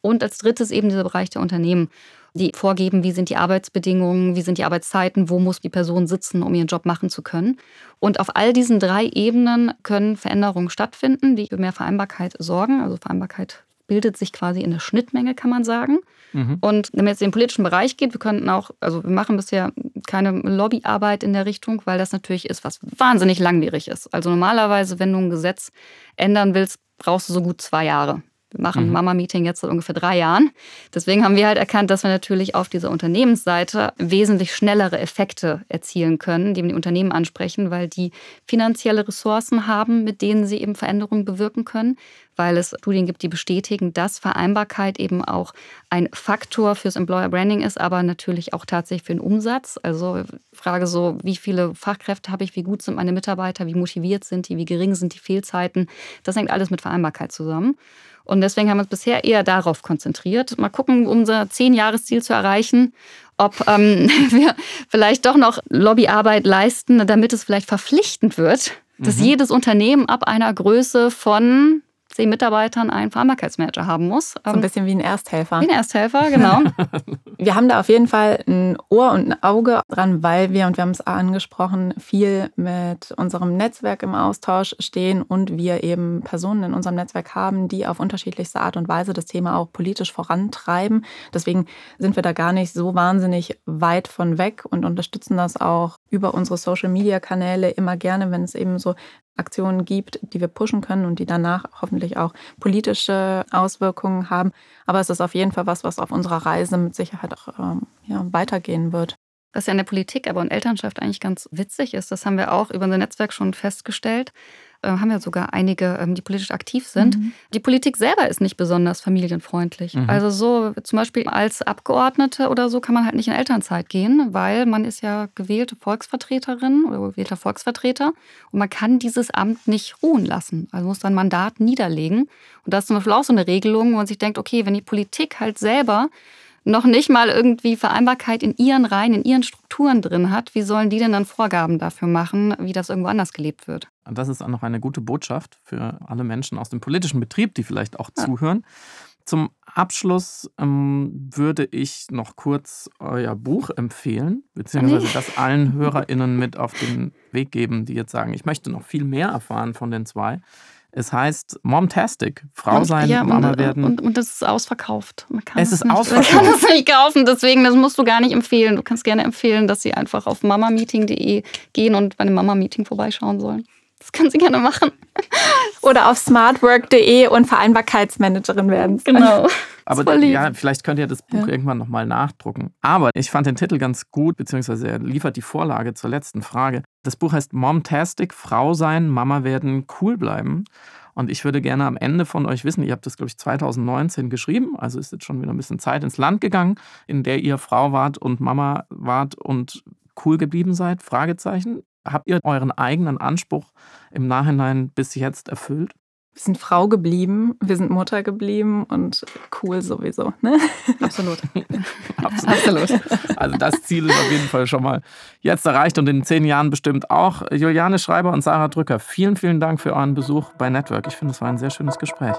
Speaker 1: Und als drittes eben dieser Bereich der Unternehmen die vorgeben, wie sind die Arbeitsbedingungen, wie sind die Arbeitszeiten, wo muss die Person sitzen, um ihren Job machen zu können. Und auf all diesen drei Ebenen können Veränderungen stattfinden, die für mehr Vereinbarkeit sorgen. Also Vereinbarkeit bildet sich quasi in der Schnittmenge, kann man sagen. Mhm. Und wenn man jetzt in den politischen Bereich geht, wir könnten auch, also wir machen bisher keine Lobbyarbeit in der Richtung, weil das natürlich ist, was wahnsinnig langwierig ist. Also normalerweise, wenn du ein Gesetz ändern willst, brauchst du so gut zwei Jahre Wir machen mhm. Mama-Meeting jetzt seit ungefähr drei Jahren. Deswegen haben wir halt erkannt, dass wir natürlich auf dieser Unternehmensseite wesentlich schnellere Effekte erzielen können, die die Unternehmen ansprechen, weil die finanzielle Ressourcen haben, mit denen sie eben Veränderungen bewirken können, weil es Studien gibt, die bestätigen, dass Vereinbarkeit eben auch ein Faktor fürs Employer Branding ist, aber natürlich auch tatsächlich für den Umsatz. Also Frage so, wie viele Fachkräfte habe ich, wie gut sind meine Mitarbeiter, wie motiviert sind die, wie gering sind die Fehlzeiten. Das hängt alles mit Vereinbarkeit zusammen. Und deswegen haben wir uns bisher eher darauf konzentriert. Mal gucken, um unser Zehn-Jahres-Ziel zu erreichen, ob ähm, (laughs) wir vielleicht doch noch Lobbyarbeit leisten, damit es vielleicht verpflichtend wird, dass mhm. jedes Unternehmen ab einer Größe von zehn Mitarbeitern einen Vereinbarkeitsmanager haben muss.
Speaker 3: So ein ähm, bisschen wie ein Ersthelfer.
Speaker 1: Wie ein Ersthelfer, genau. (laughs)
Speaker 3: wir haben da auf jeden Fall ein Ohr und ein Auge dran, weil wir, und wir haben es angesprochen, viel mit unserem Netzwerk im Austausch stehen und wir eben Personen in unserem Netzwerk haben, die auf unterschiedlichste Art und Weise das Thema auch politisch vorantreiben. Deswegen sind wir da gar nicht so wahnsinnig weit von weg und unterstützen das auch über unsere Social-Media-Kanäle immer gerne, wenn es eben so Aktionen gibt, die wir pushen können und die danach hoffentlich auch politische Auswirkungen haben. Aber es ist auf jeden Fall was, was auf unserer Reise mit Sicherheit auch ähm, ja, weitergehen wird.
Speaker 1: Was ja in der Politik, aber in Elternschaft eigentlich ganz witzig ist, das haben wir auch über unser Netzwerk schon festgestellt. Äh, haben ja sogar einige, ähm, die politisch aktiv sind. Mhm. Die Politik selber ist nicht besonders familienfreundlich. Mhm. Also so zum Beispiel als Abgeordnete oder so kann man halt nicht in Elternzeit gehen, weil man ist ja gewählte Volksvertreterin oder gewählter Volksvertreter und man kann dieses Amt nicht ruhen lassen. Also muss sein Mandat niederlegen. Und da ist zum Beispiel auch so eine Regelung, wo man sich denkt, okay, wenn die Politik halt selber noch nicht mal irgendwie Vereinbarkeit in ihren Reihen, in ihren Strukturen drin hat, wie sollen die denn dann Vorgaben dafür machen, wie das irgendwo anders gelebt wird?
Speaker 2: Und das ist auch noch eine gute Botschaft für alle Menschen aus dem politischen Betrieb, die vielleicht auch ja. zuhören. Zum Abschluss ähm, würde ich noch kurz euer Buch empfehlen, beziehungsweise das allen HörerInnen mit auf den Weg geben, die jetzt sagen, ich möchte noch viel mehr erfahren von den zwei. Es heißt Momtastic, Frau sein, ja, Mama
Speaker 1: und,
Speaker 2: werden.
Speaker 1: Und, und, das ist ausverkauft.
Speaker 2: es ist nicht, ausverkauft.
Speaker 1: Man kann es nicht kaufen, deswegen, das musst du gar nicht empfehlen. Du kannst gerne empfehlen, dass sie einfach auf mamameeting.de gehen und bei einem Mama-Meeting vorbeischauen sollen. Das können sie gerne machen. (laughs)
Speaker 3: Oder auf smartwork.de und Vereinbarkeitsmanagerin werden. (laughs)
Speaker 1: Genau.
Speaker 2: Aber ja, vielleicht könnt ihr das Buch ja. irgendwann nochmal nachdrucken. Aber ich fand den Titel ganz gut, beziehungsweise er liefert die Vorlage zur letzten Frage. Das Buch heißt Momtastic, Frau sein, Mama werden, cool bleiben. Und ich würde gerne am Ende von euch wissen, ihr habt das, glaube ich, 2019 geschrieben, also ist jetzt schon wieder ein bisschen Zeit ins Land gegangen, in der ihr Frau wart und Mama wart und cool geblieben seid? Fragezeichen. Habt ihr euren eigenen Anspruch im Nachhinein bis jetzt erfüllt?
Speaker 3: Wir sind Frau geblieben, wir sind Mutter geblieben und cool sowieso. Ne?
Speaker 1: Absolut. (laughs)
Speaker 2: Absolut. Absolut. Also das Ziel ist auf jeden Fall schon mal jetzt erreicht und in zehn Jahren bestimmt auch. Juliane Schreiber und Sarah Drücker, vielen, vielen Dank für euren Besuch bei Network. Ich finde, es war ein sehr schönes Gespräch.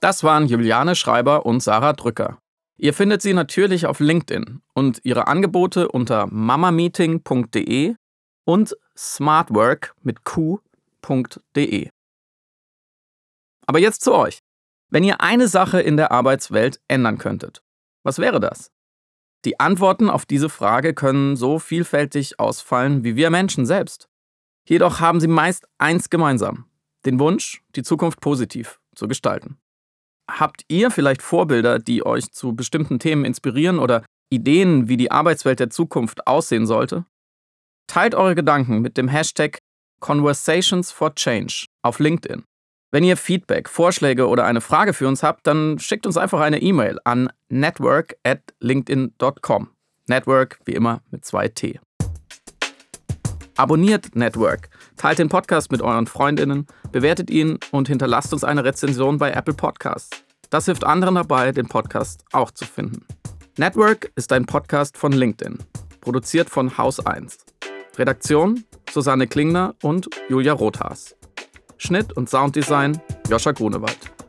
Speaker 2: Das waren Juliane Schreiber und Sarah Drücker. Ihr findet sie natürlich auf LinkedIn und ihre Angebote unter mamameeting.de und smartwork mit q.de. Aber jetzt zu euch. Wenn ihr eine Sache in der Arbeitswelt ändern könntet, was wäre das? Die Antworten auf diese Frage können so vielfältig ausfallen wie wir Menschen selbst. Jedoch haben sie meist eins gemeinsam, den Wunsch, die Zukunft positiv zu gestalten. Habt ihr vielleicht Vorbilder, die euch zu bestimmten Themen inspirieren oder Ideen, wie die Arbeitswelt der Zukunft aussehen sollte? Teilt eure Gedanken mit dem Hashtag Conversations for Change auf LinkedIn. Wenn ihr Feedback, Vorschläge oder eine Frage für uns habt, dann schickt uns einfach eine E-Mail an network at linkedin.com. Network wie immer mit zwei T. Abonniert Network, teilt den Podcast mit euren Freundinnen, bewertet ihn und hinterlasst uns eine Rezension bei Apple Podcasts. Das hilft anderen dabei, den Podcast auch zu finden. Network ist ein Podcast von LinkedIn, produziert von Haus 1. Redaktion Susanne Klingner und Julia Rothas. Schnitt und Sounddesign Joscha Grunewald.